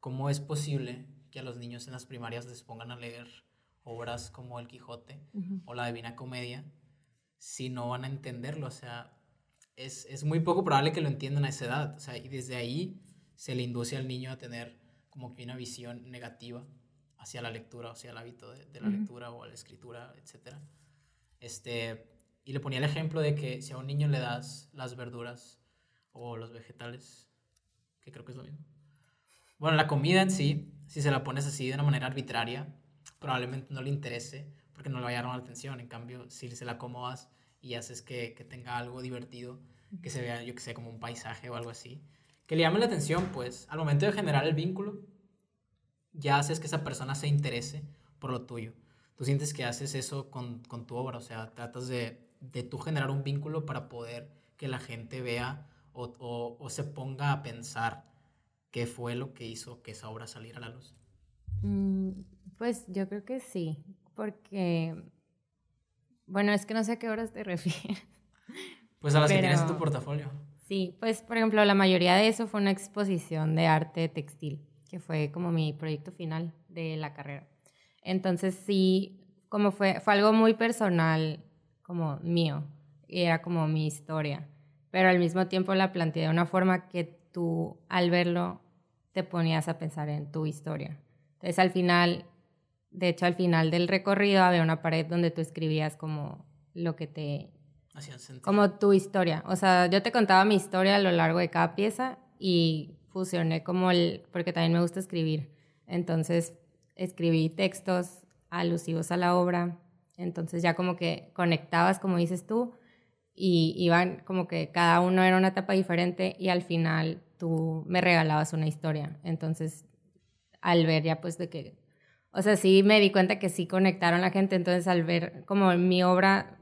cómo es posible que a los niños en las primarias les pongan a leer obras como El Quijote o la Divina Comedia si no van a entenderlo. O sea, es, es, muy poco probable que lo entiendan a esa edad. O sea, y desde ahí se le induce al niño a tener como que una visión negativa hacia la lectura, hacia el hábito de, la lectura o a la escritura, etc. Este, y le ponía el ejemplo de que si a un niño le das las verduras o los vegetales, que creo que es lo mismo. Bueno, la comida en sí, si se la pones así de una manera arbitraria, probablemente no le interese porque no le va a llamar la atención. En cambio, si se la acomodas y haces que, que tenga algo divertido, que se vea, yo que sé, como un paisaje o algo así, que le llame la atención, pues al momento de generar el vínculo, ya haces que esa persona se interese por lo tuyo. Tú sientes que haces eso con, con tu obra, o sea, tratas de, de tú generar un vínculo para poder que la gente vea o, o, o se ponga a pensar qué fue lo que hizo que esa obra saliera a la luz. Mm, pues yo creo que sí, porque, bueno, es que no sé a qué horas te refieres. Pues a las que tienes en tu portafolio. Sí, pues por ejemplo, la mayoría de eso fue una exposición de arte textil, que fue como mi proyecto final de la carrera. Entonces sí, como fue, fue algo muy personal, como mío, y era como mi historia, pero al mismo tiempo la planteé de una forma que tú al verlo te ponías a pensar en tu historia. Entonces al final, de hecho al final del recorrido había una pared donde tú escribías como lo que te... Como tu historia. O sea, yo te contaba mi historia a lo largo de cada pieza y fusioné como el... porque también me gusta escribir. Entonces escribí textos alusivos a la obra. Entonces ya como que conectabas, como dices tú, y iban como que cada uno era una etapa diferente y al final tú me regalabas una historia. Entonces, al ver ya pues de que, o sea, sí me di cuenta que sí conectaron la gente, entonces al ver como mi obra,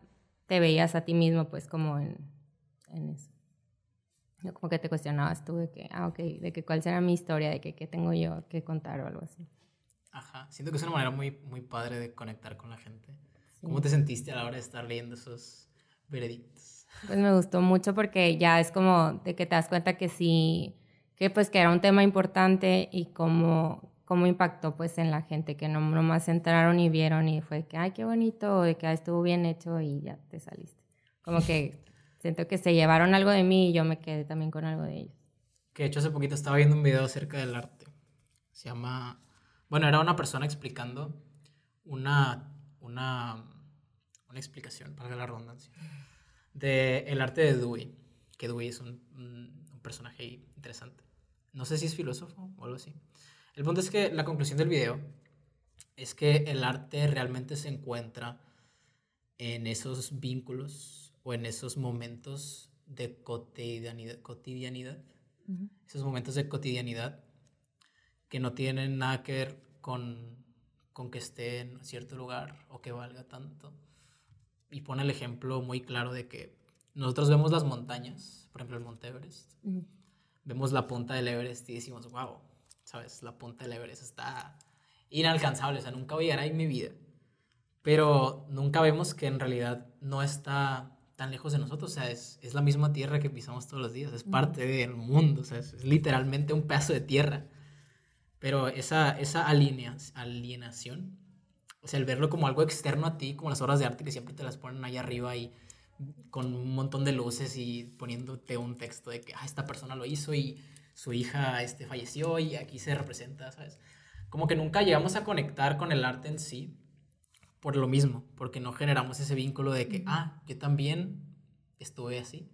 te veías a ti mismo pues como en, en eso. Como que te cuestionabas tú de que, ah, ok, de que cuál será mi historia, de que qué tengo yo que contar o algo así. Ajá, siento que es una manera muy, muy padre de conectar con la gente. ¿Cómo te sentiste a la hora de estar leyendo esos veredictos? Pues me gustó mucho porque ya es como de que te das cuenta que sí, que pues que era un tema importante y cómo, cómo impactó pues en la gente, que no nomás entraron y vieron y fue que, ay, qué bonito, de que ah, estuvo bien hecho y ya te saliste. Como que siento que se llevaron algo de mí y yo me quedé también con algo de ellos. Que de hecho hace poquito estaba viendo un video acerca del arte. Se llama, bueno, era una persona explicando una, una una explicación, para la redundancia, del el arte de Dewey, que Dewey es un, un, personaje interesante. No sé si es filósofo o algo así. El punto es que la conclusión del video es que el arte realmente se encuentra en esos vínculos o en esos momentos de cotidianidad, cotidianidad esos momentos de cotidianidad que no tienen nada que ver con, con que esté en cierto lugar o que valga tanto, y pone el ejemplo muy claro de que nosotros vemos las montañas, por ejemplo el Monte Everest, vemos la punta del Everest y decimos, wow, ¿sabes? La punta del Everest está inalcanzable, o sea, nunca voy a llegar ahí en mi vida. Pero nunca vemos que en realidad no está tan lejos de nosotros, o sea, es, es la misma tierra que pisamos todos los días, es parte del mundo, o sea, es, literalmente un pedazo de tierra. Pero esa, esa alienación o sea, el verlo como algo externo a ti, como las obras de arte que siempre te las ponen ahí arriba y con un montón de luces y poniéndote un texto de que ah, esta persona lo hizo y su hija este, falleció y aquí se representa, ¿sabes? Como que nunca llegamos a conectar con el arte en sí por lo mismo, porque no generamos ese vínculo de que, ah, yo también estuve así,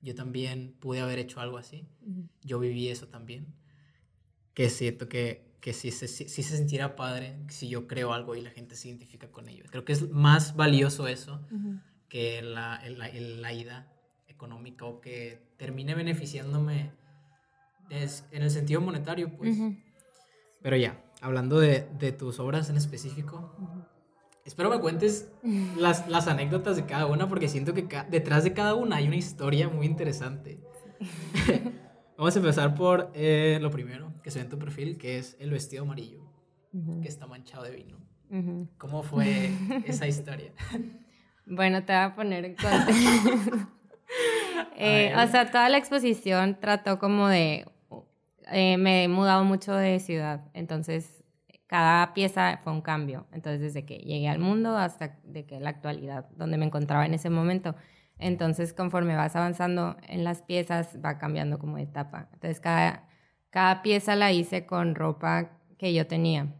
yo también pude haber hecho algo así, yo viví eso también, que siento que que si se, si, se sintiera padre si yo creo algo y la gente se identifica con ello. Creo que es más valioso eso que la, la, ida económica o que termine beneficiándome en el sentido monetario, pues. Pero ya, hablando de, de, tus obras en específico, espero me cuentes las, las, anécdotas de cada una porque siento que detrás de cada una hay una historia muy interesante. Vamos a empezar por eh, lo primero que se ve en tu perfil, que es el vestido amarillo, que está manchado de vino. ¿Cómo fue esa historia? Bueno, te voy a poner en contexto. Eh, o sea, toda la exposición trató como de... Eh, me he mudado mucho de ciudad, entonces cada pieza fue un cambio. Entonces, desde que llegué al mundo hasta de que la actualidad, donde me encontraba en ese momento. Entonces, conforme vas avanzando en las piezas, va cambiando como de etapa. Entonces, cada, cada pieza la hice con ropa que yo tenía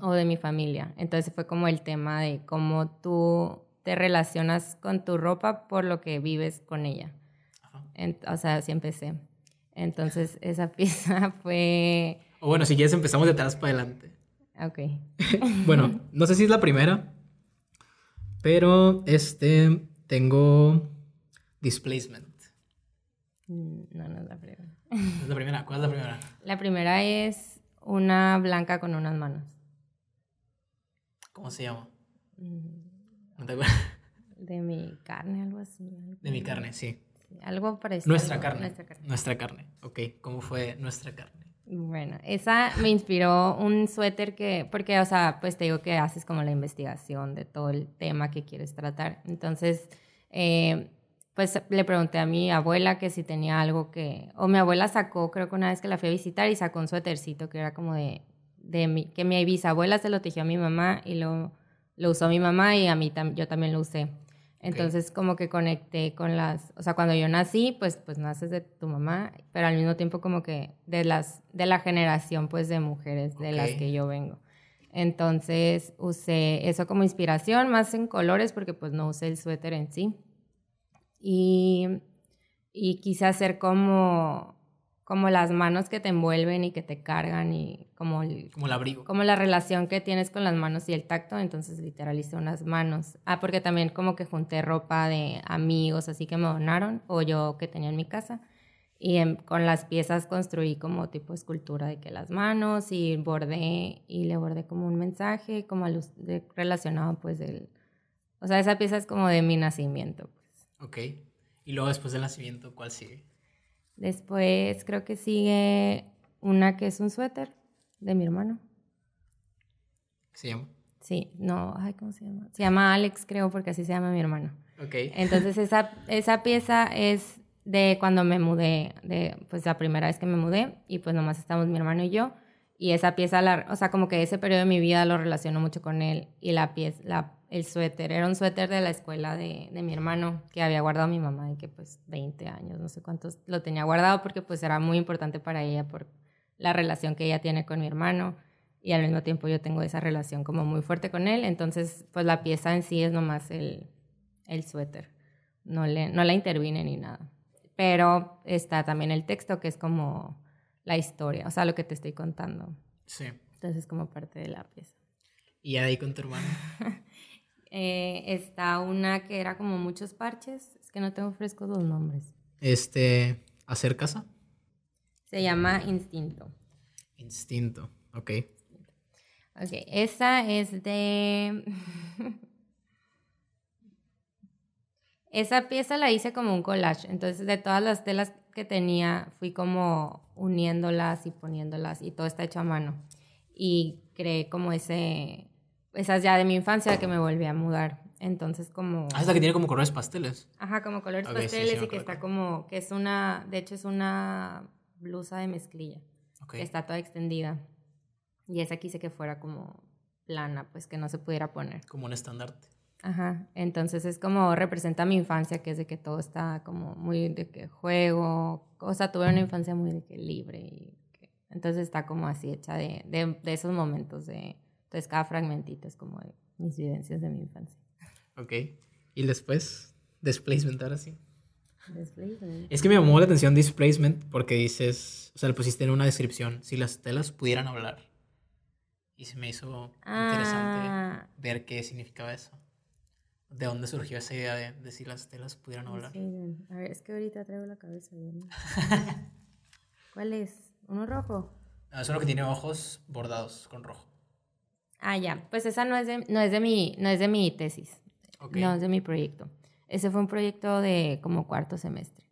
o de mi familia. Entonces, fue como el tema de cómo tú te relacionas con tu ropa por lo que vives con ella. o sea, así empecé. Entonces, esa pieza fue... O bueno, si quieres empezamos de atrás para adelante. Ok. bueno, no sé si es la primera, pero este tengo displacement. Mm, no, no es la primera. ¿Es la primera? ¿Cuál es la primera? La primera es una blanca con unas manos. ¿Cómo se llama? ¿No te acuerdas? De mi carne, algo así. algo De mi carne, sí. Sí, Algo parecido. Nuestra carne. Nuestra carne. Nuestra carne. Ok, ¿cómo fue nuestra carne? Bueno, esa me inspiró un suéter que, porque, o sea, pues te digo que haces como la investigación de todo el tema que quieres tratar. Entonces, eh, pues le pregunté a mi abuela que si tenía algo que, o mi abuela sacó, creo que una vez que la fui a visitar y sacó un suétercito que era como de, de mi, que mi bisabuela se lo tejió a mi mamá y lo, lo usó mi mamá y a mí tam- yo también lo usé. Entonces como que conecté con las, o sea, cuando yo nací, pues, pues naces de tu mamá, pero al mismo tiempo como que de las, de la generación pues de mujeres de las que yo vengo. Entonces usé eso como inspiración, más en colores porque pues no usé el suéter en sí. Y, y quise hacer como, como las manos que te envuelven y que te cargan y como el, Como el abrigo. como la relación que tienes con las manos y el tacto, entonces literal hice unas manos. Ah, porque también como que junté ropa de amigos así que me donaron o yo que tenía en mi casa y en- con las piezas construí como tipo escultura de que las manos y bordé y le bordé como un mensaje como de- relacionado pues del... O sea, esa pieza es como de mi nacimiento. Ok. Y luego después del nacimiento, ¿cuál sigue? Después creo que sigue una que es un suéter de mi hermano. ¿Qué se llama? Sí, no, ay, ¿cómo se llama? Se llama Alex, creo, porque así se llama mi hermano. Ok. Entonces, esa, esa pieza es de cuando me mudé, de, pues la primera vez que me mudé, y pues nomás estamos mi hermano y yo. Y esa pieza, la, o sea, como que ese periodo de mi vida lo relaciono mucho con él. Y la pieza, la, el suéter, era un suéter de la escuela de, de mi hermano que había guardado mi mamá y que pues 20 años, no sé cuántos, lo tenía guardado porque pues era muy importante para ella por la relación que ella tiene con mi hermano y al mismo tiempo yo tengo esa relación como muy fuerte con él, entonces pues la pieza en sí es nomás el, el suéter, no, le, no la intervine ni nada. Pero está también el texto que es como la historia, o sea, lo que te estoy contando. Sí. Entonces es como parte de la pieza. Y ya de ahí con tu hermano. Eh, está una que era como muchos parches, es que no tengo frescos los nombres. Este. Hacer casa. Se llama Instinto. Instinto. Ok. Ok, esa es de... esa pieza la hice como un collage, entonces de todas las telas que tenía fui como uniéndolas y poniéndolas y todo está hecho a mano. Y creé como ese... Esas ya de mi infancia que me volví a mudar. Entonces como... Ah, es la que tiene como colores pasteles. Ajá, como colores Ok, sí, sí, pasteles y que está como... Que es una... De hecho es una blusa de mezclilla. Ok. que está toda extendida. Y esa quise que fuera como plana, pues que no se pudiera poner. Como un estandarte. Ajá, entonces es como representa mi infancia, que es de que todo está como muy de que juego, o sea, tuve una infancia muy de que libre. Y que- entonces está como así hecha de, de, de esos momentos de... Entonces cada fragmentito es como de mis vivencias de mi infancia. Ok. Y después, displacement, ahora sí. Displacement. Es que me llamó la atención displacement porque dices, o sea, le pusiste en una descripción, si las telas pudieran hablar. Y se me hizo interesante Ah, ver qué significaba eso. ¿De dónde surgió esa idea de, de si las telas pudieran hablar? displacement. A ver, es que ahorita traigo la cabeza bien. ¿Cuál es? ¿Uno rojo? No, es uno que tiene ojos bordados con rojo. Ah, ya. Pues esa no es de, no es de, mi, no es de mi tesis. Ok. No es de mi proyecto. Ese fue un proyecto de como cuarto semestre.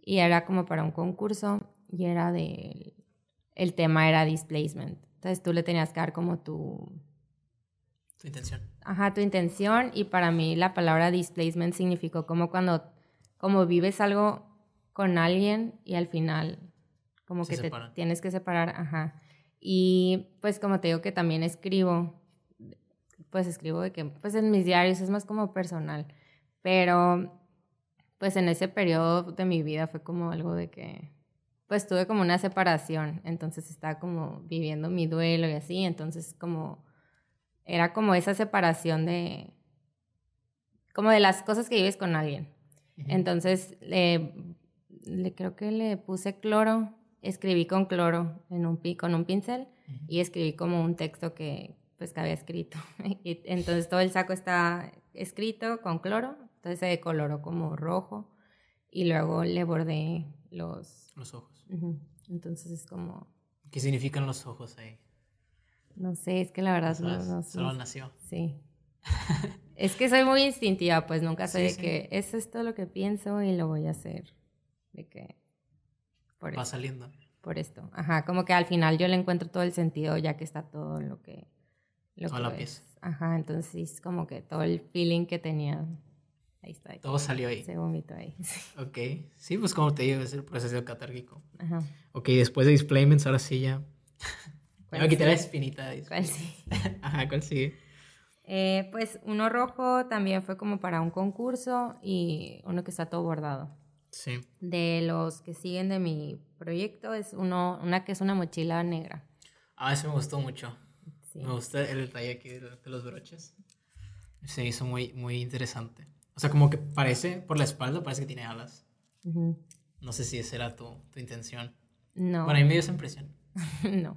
Y era como para un concurso y era de... El tema era displacement. Entonces tú le tenías que dar como tu... Tu intención. Ajá, tu intención. Y para mí la palabra displacement significó como cuando... Como vives algo con alguien y al final como Se que te separan. tienes que separar. Ajá. Y pues como te digo que también escribo, pues escribo de que, pues en mis diarios es más como personal, pero pues en ese periodo de mi vida fue como algo de que, pues tuve como una separación, entonces estaba como viviendo mi duelo y así, entonces como, era como esa separación de, como de las cosas que vives con alguien. Entonces, le, le creo que le puse cloro, escribí con cloro en un, con un pincel y escribí como un texto que pues que había escrito. Y entonces todo el saco está escrito con cloro, entonces se decoloró como rojo y luego le bordé los... Los ojos. Entonces es como... ¿Qué significan los ojos ahí? No sé, es que la verdad no, no, Solo no- nació. Sí. es que soy muy instintiva, pues nunca soy Sí, de sí. que eso es todo lo que pienso y lo voy a hacer. De que. Por, Va esto, saliendo. por esto. Ajá, como que al final yo le encuentro todo el sentido ya que está todo lo que. Lo Toda que la pieza. Ajá, entonces como que todo el feeling que tenía. Ahí está. ahí Todo salió ahí. Se vomitó ahí. Ok. Sí, pues como te digo, es el proceso catárquico. Ajá. Ok, después de displayments, ahora sí ya. Ya ¿Cuál me quité la espinita de ¿Cuál sigue? Ajá, ¿cuál sigue? Eh, pues uno rojo también fue como para un concurso y uno que está todo bordado. Sí. De los que siguen de mi proyecto es uno, una que es una mochila negra. Ah, eso me gustó mucho. Sí. Me gusta el detalle aquí de, de los broches. Se hizo muy, muy interesante. O sea, como que parece, por la espalda, parece que tiene alas. No sé si esa era tu, tu intención. No, Bueno, a mí me dio esa impresión. no.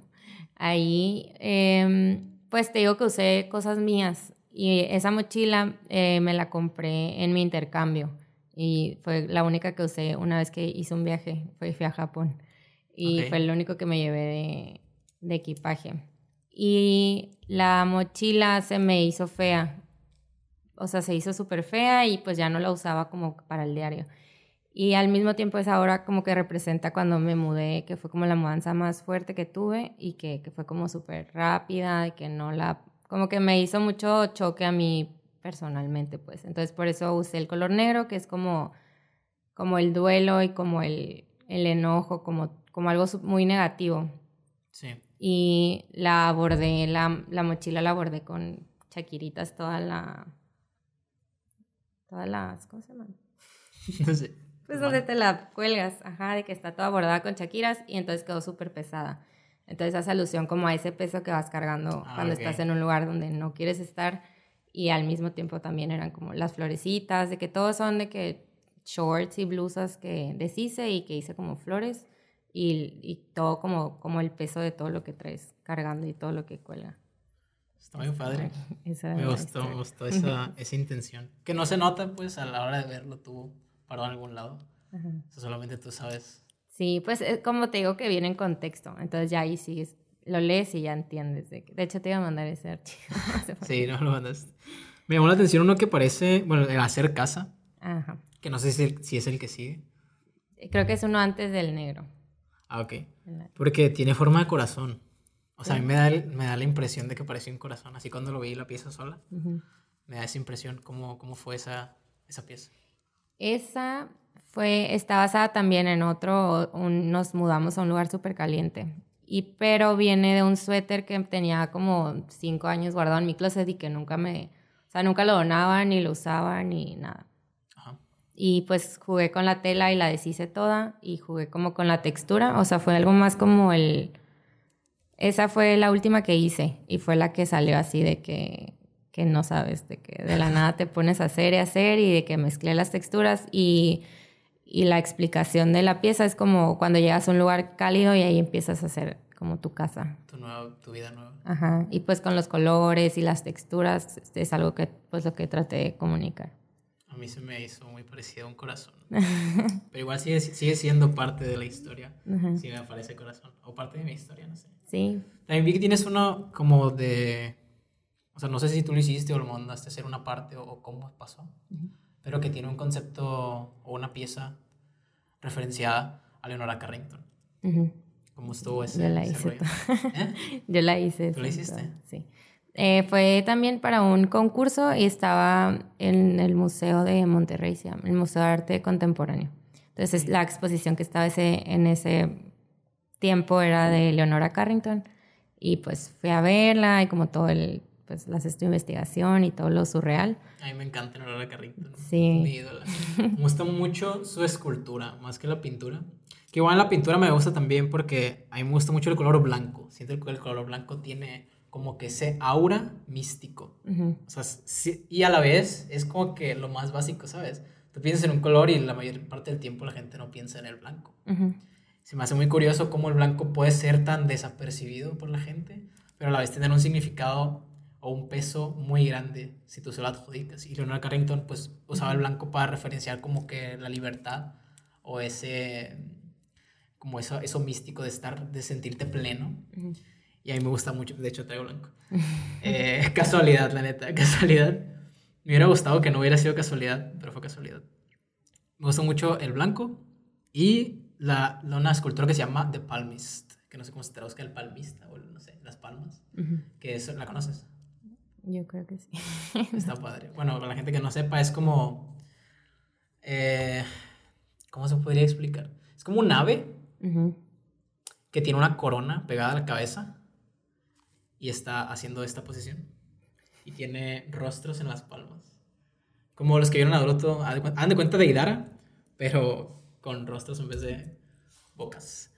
Ahí, em, pues te digo que usé cosas mías y esa mochila eh, me la compré en mi intercambio y fue la única que usé una vez que hice un viaje, fue, fui a Japón y fue lo único que me llevé de, de equipaje. Y la mochila se me hizo fea, o sea, se hizo súper fea y pues ya no la usaba como para el diario. Y al mismo tiempo es ahora como que representa cuando me mudé, que fue como la mudanza más fuerte que tuve y que, que fue como súper rápida y que no la... Como que me hizo mucho choque a mí personalmente, pues. Entonces por eso usé el color negro, que es como, como el duelo y como el, el enojo, como, como algo muy negativo. Sí. Y la abordé, la, la mochila la abordé con chaquiritas toda la... Todas las... ¿Cómo se llaman? No sé. Pues donde te la cuelgas, ajá, de que está toda bordada con chaquiras y entonces quedó súper pesada. Entonces hace alusión como a ese peso que vas cargando Ah, cuando estás en un lugar donde no quieres estar y al mismo tiempo también eran como las florecitas, de que todos son de que shorts y blusas que deshice y que hice como flores y, y todo como, como el peso de todo lo que traes cargando y todo lo que cuelga. Está muy padre. Esa Me gustó, me gustó esa, esa intención. Que no se nota, pues, a la hora de verlo tú parado en algún lado. Ajá. O sea, solamente tú sabes. Sí, pues es como te digo que viene en contexto, entonces ya ahí sigues, lo lees y ya entiendes. De, que- de hecho te iba a mandar ese archivo. Sí, no lo mandaste. Me llamó la atención uno que parece, bueno, el hacer casa. Ajá. que no sé si, si es el que sigue. Creo que es uno antes del negro. Ah, ok. Porque tiene forma de corazón. O sea, a mí me da, el- me da la impresión de que parece un corazón. Así cuando lo vi la pieza sola, me da esa impresión. ¿Cómo, cómo fue esa, esa pieza? Esa fue, está basada también en otro, un- nos mudamos a un lugar súper caliente. Y, pero viene de un suéter que tenía como cinco años guardado en mi closet y que nunca me, o sea, nunca lo donaba, ni lo usaba, ni nada. Ajá. Y pues jugué con la tela y la deshice toda y jugué como con la textura, o sea, fue algo más como el... Esa fue la última que hice y fue la que salió así de que, que no sabes, de que de la nada te pones a hacer y hacer y de que mezclé las texturas y, y la explicación de la pieza es como cuando llegas a un lugar cálido y ahí empiezas a hacer como tu casa. Tu, nueva, tu vida nueva. Ajá. Y pues con los colores y las texturas este, es algo que pues lo que traté de comunicar. A mí se me hizo muy parecido a un corazón. Pero igual sigue, sigue siendo parte de la historia. Ujú. Si me aparece corazón. O parte de mi historia, no sé. Sí, También vi que tienes uno como de... O sea, no sé si tú lo hiciste o lo mandaste a hacer una parte o, o cómo pasó. Pero que tiene un concepto o una pieza referenciada a Leonora Carrington. Ujú. ¿Cómo estuvo ese, Yo la ese hice rollo? ¿Eh? yo la hice. ¿Tú la sí, hiciste? Sí. Eh, fue también para un concurso y estaba en el Museo de Monterrey, se llama, el Museo de Arte Contemporáneo. Entonces, la exposición que estaba ese, en ese tiempo era de Leonora Carrington y pues fui a verla y como todo el, pues las de investigación y todo lo surreal. A mí me encanta Leonora Carrington. Sí. Mi ídola. Me gusta mucho su escultura, más que la pintura. Que igual la pintura me gusta también porque a mí me gusta mucho el color blanco. Siento que el color blanco tiene como que ese aura místico. Ujú. O sea, sí- y a la vez es como que lo más básico, ¿sabes? Tú piensas en un color y la mayor parte del tiempo la gente no piensa en el blanco. Ujú. Se me hace muy curioso cómo el blanco puede ser tan desapercibido por la gente, pero a la vez tener un significado o un peso muy grande si tú se lo adjudicas. Y Leonard Carrington pues usaba el blanco para referenciar como que la libertad o ese como eso, eso místico de estar, de sentirte pleno. Y a mí me gusta mucho, de hecho traigo blanco. Eh, casualidad, la neta, casualidad. Me hubiera gustado que no hubiera sido casualidad, pero fue casualidad. Me gusta mucho el blanco y la, una escultura que se llama The Palmist, que no sé cómo se traduzca el palmista o no sé, las palmas, que eso, ¿la conoces? Yo creo que sí. Está padre. Bueno, para la gente que no sepa, es como... Eh, ¿Cómo se podría explicar? Es como un ave que tiene una corona pegada a la cabeza y está haciendo esta posición. Y tiene rostros en las palmas. Como los que vieron a Naruto, hagan de cuenta de Idara, pero con rostros en vez de bocas.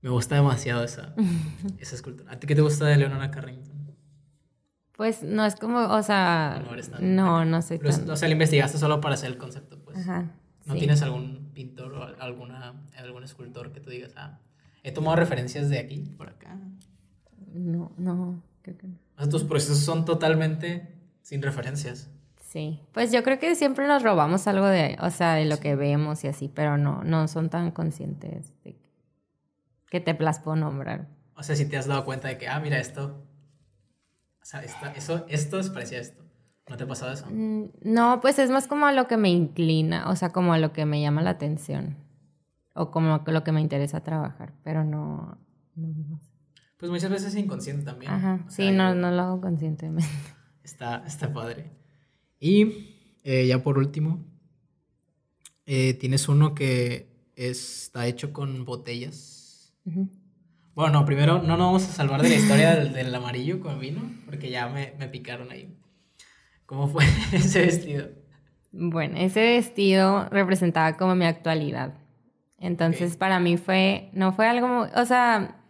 Me gusta demasiado esa, esa escultura. ¿A ti qué te gusta de Leonora Carrington? Pues no es como, o sea, no, no, sé O sea, lo investigaste solo para hacer el concepto, pues. Ajá. ¿No tienes algún pintor o alguna, algún escultor que tú digas, ah, he tomado referencias de aquí, por acá? No, no, creo que no. O sea, tus procesos son totalmente sin referencias. Sí, pues yo creo que siempre nos robamos algo de, o sea, de lo que vemos y así, pero no, no son tan conscientes de que te plaspo nombrar. O sea, si te has dado cuenta de que, ah, mira esto, o sea, eso, esto es parecía esto. ¿No te ha pasado eso? Mm, no, pues es más como a lo que me inclina, o sea, como a lo que me llama la atención. O como a lo que me interesa trabajar, pero no, Pues muchas veces es inconsciente también. Ajá, sí, no, no lo hago conscientemente. Está, está padre. Y eh, ya por último, eh, tienes uno que está hecho con botellas. Bueno, no, primero no nos vamos a salvar de la historia del, amarillo con vino, porque ya me, me picaron ahí. ¿Cómo fue ese vestido? Bueno, ese vestido representaba como mi actualidad. Entonces, para mí fue, no fue algo, o sea,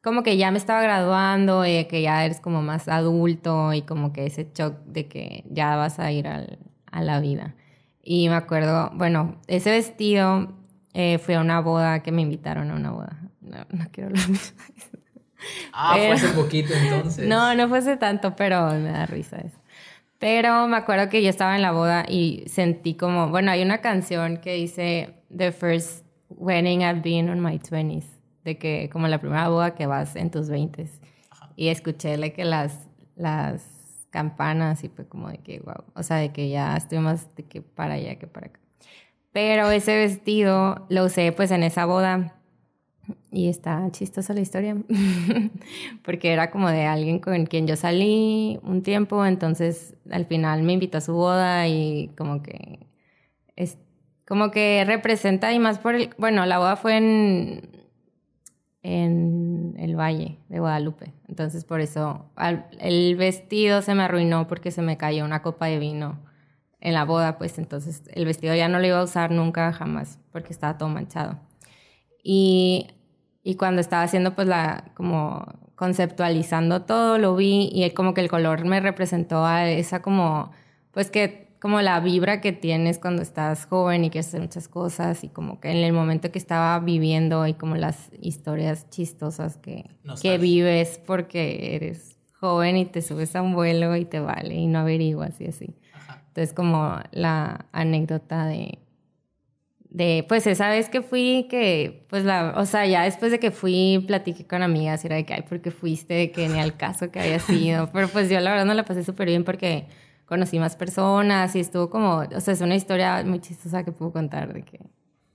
como que ya me estaba graduando y que ya eres como más adulto y como que ese shock de que ya vas a ir al, a la vida. Y me acuerdo, bueno, ese vestido eh, fue a una boda que me invitaron a una boda. No, no quiero hablar Ah, fue hace poquito entonces. No, no fue hace tanto, pero me da risa eso. Pero me acuerdo que yo estaba en la boda y sentí como, bueno, hay una canción que dice The first wedding I've been on my 20s, de que como la primera boda que vas en tus 20s. Y escuché que las, las campanas y fue como de que, wow, o sea, de que ya estoy más de que para allá que para acá. Pero ese vestido lo usé pues en esa boda y está chistosa la historia, porque era como de alguien con quien yo salí un tiempo, entonces al final me invitó a su boda y como que es como que representa y más por el, bueno, la boda fue en en el Valle de Guadalupe, entonces por eso el vestido se me arruinó porque se me cayó una copa de vino en la boda, pues entonces el vestido ya no lo iba a usar nunca jamás porque estaba todo manchado. Y y cuando estaba haciendo pues la, como conceptualizando todo, lo vi y como que el color me representó a esa como, pues que como la vibra que tienes cuando estás joven y quieres hacer muchas cosas y como que en el momento que estaba viviendo y como las historias chistosas que, que vives porque eres joven y te subes a un vuelo y te vale y no averiguas y así. Entonces como la anécdota de de, pues esa vez que fui, que, pues la, o sea, ya después de que fui, platiqué con amigas y era de que, ay, ¿por qué fuiste? Que ni al caso que había sido. Pero pues yo la verdad no la pasé súper bien porque conocí más personas y estuvo como, o sea, es una historia muy chistosa que puedo contar de que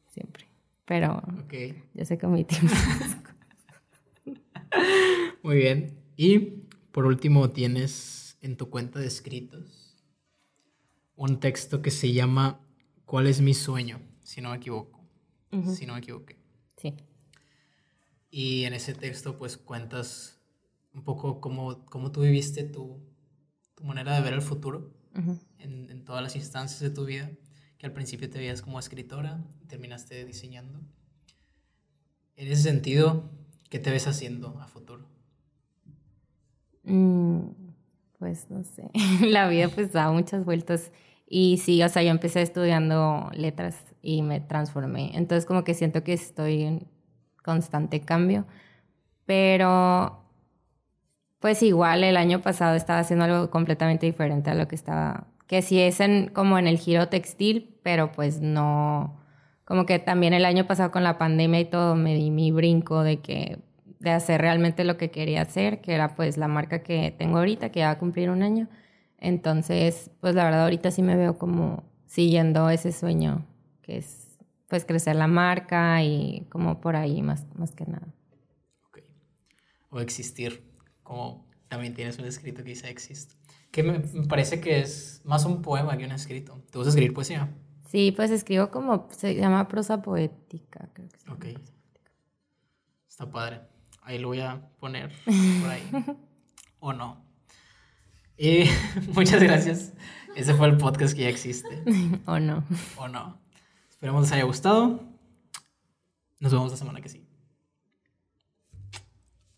siempre. Pero okay. yo sé que mi tiempo. muy bien. Y por último, tienes en tu cuenta de escritos un texto que se llama ¿Cuál es mi sueño? Si no me equivoco. Si no me equivoqué. Sí. Y en ese texto pues cuentas un poco cómo, cómo tú viviste tu, tu manera de ver el futuro en, en, todas las instancias de tu vida, que al principio te veías como escritora terminaste diseñando. En ese sentido, ¿qué te ves haciendo a futuro? Mm, pues no sé, la vida pues da muchas vueltas y sí, o sea, yo empecé estudiando letras y me transformé. Entonces como que siento que estoy en constante cambio. Pero pues igual el año pasado estaba haciendo algo completamente diferente a lo que estaba, que sí es en, como en el giro textil, pero pues no, como que también el año pasado con la pandemia y todo me di mi brinco de que de hacer realmente lo que quería hacer, que era pues la marca que tengo ahorita, que va a cumplir un año. Entonces, pues la verdad ahorita sí me veo como siguiendo ese sueño, que es pues crecer la marca y como por ahí más, más que nada. Ok. O existir, como también tienes un escrito que dice exist, que me, parece que es más un poema que un escrito. ¿Te gusta escribir poesía? Sí, pues escribo como, se llama prosa poética, creo que Ok. Está padre. Ahí lo voy a poner por ahí. o no. Y muchas gracias. Ese fue el podcast que ya existe. o no. O no. Esperemos les haya gustado. Nos vemos la semana que sigue.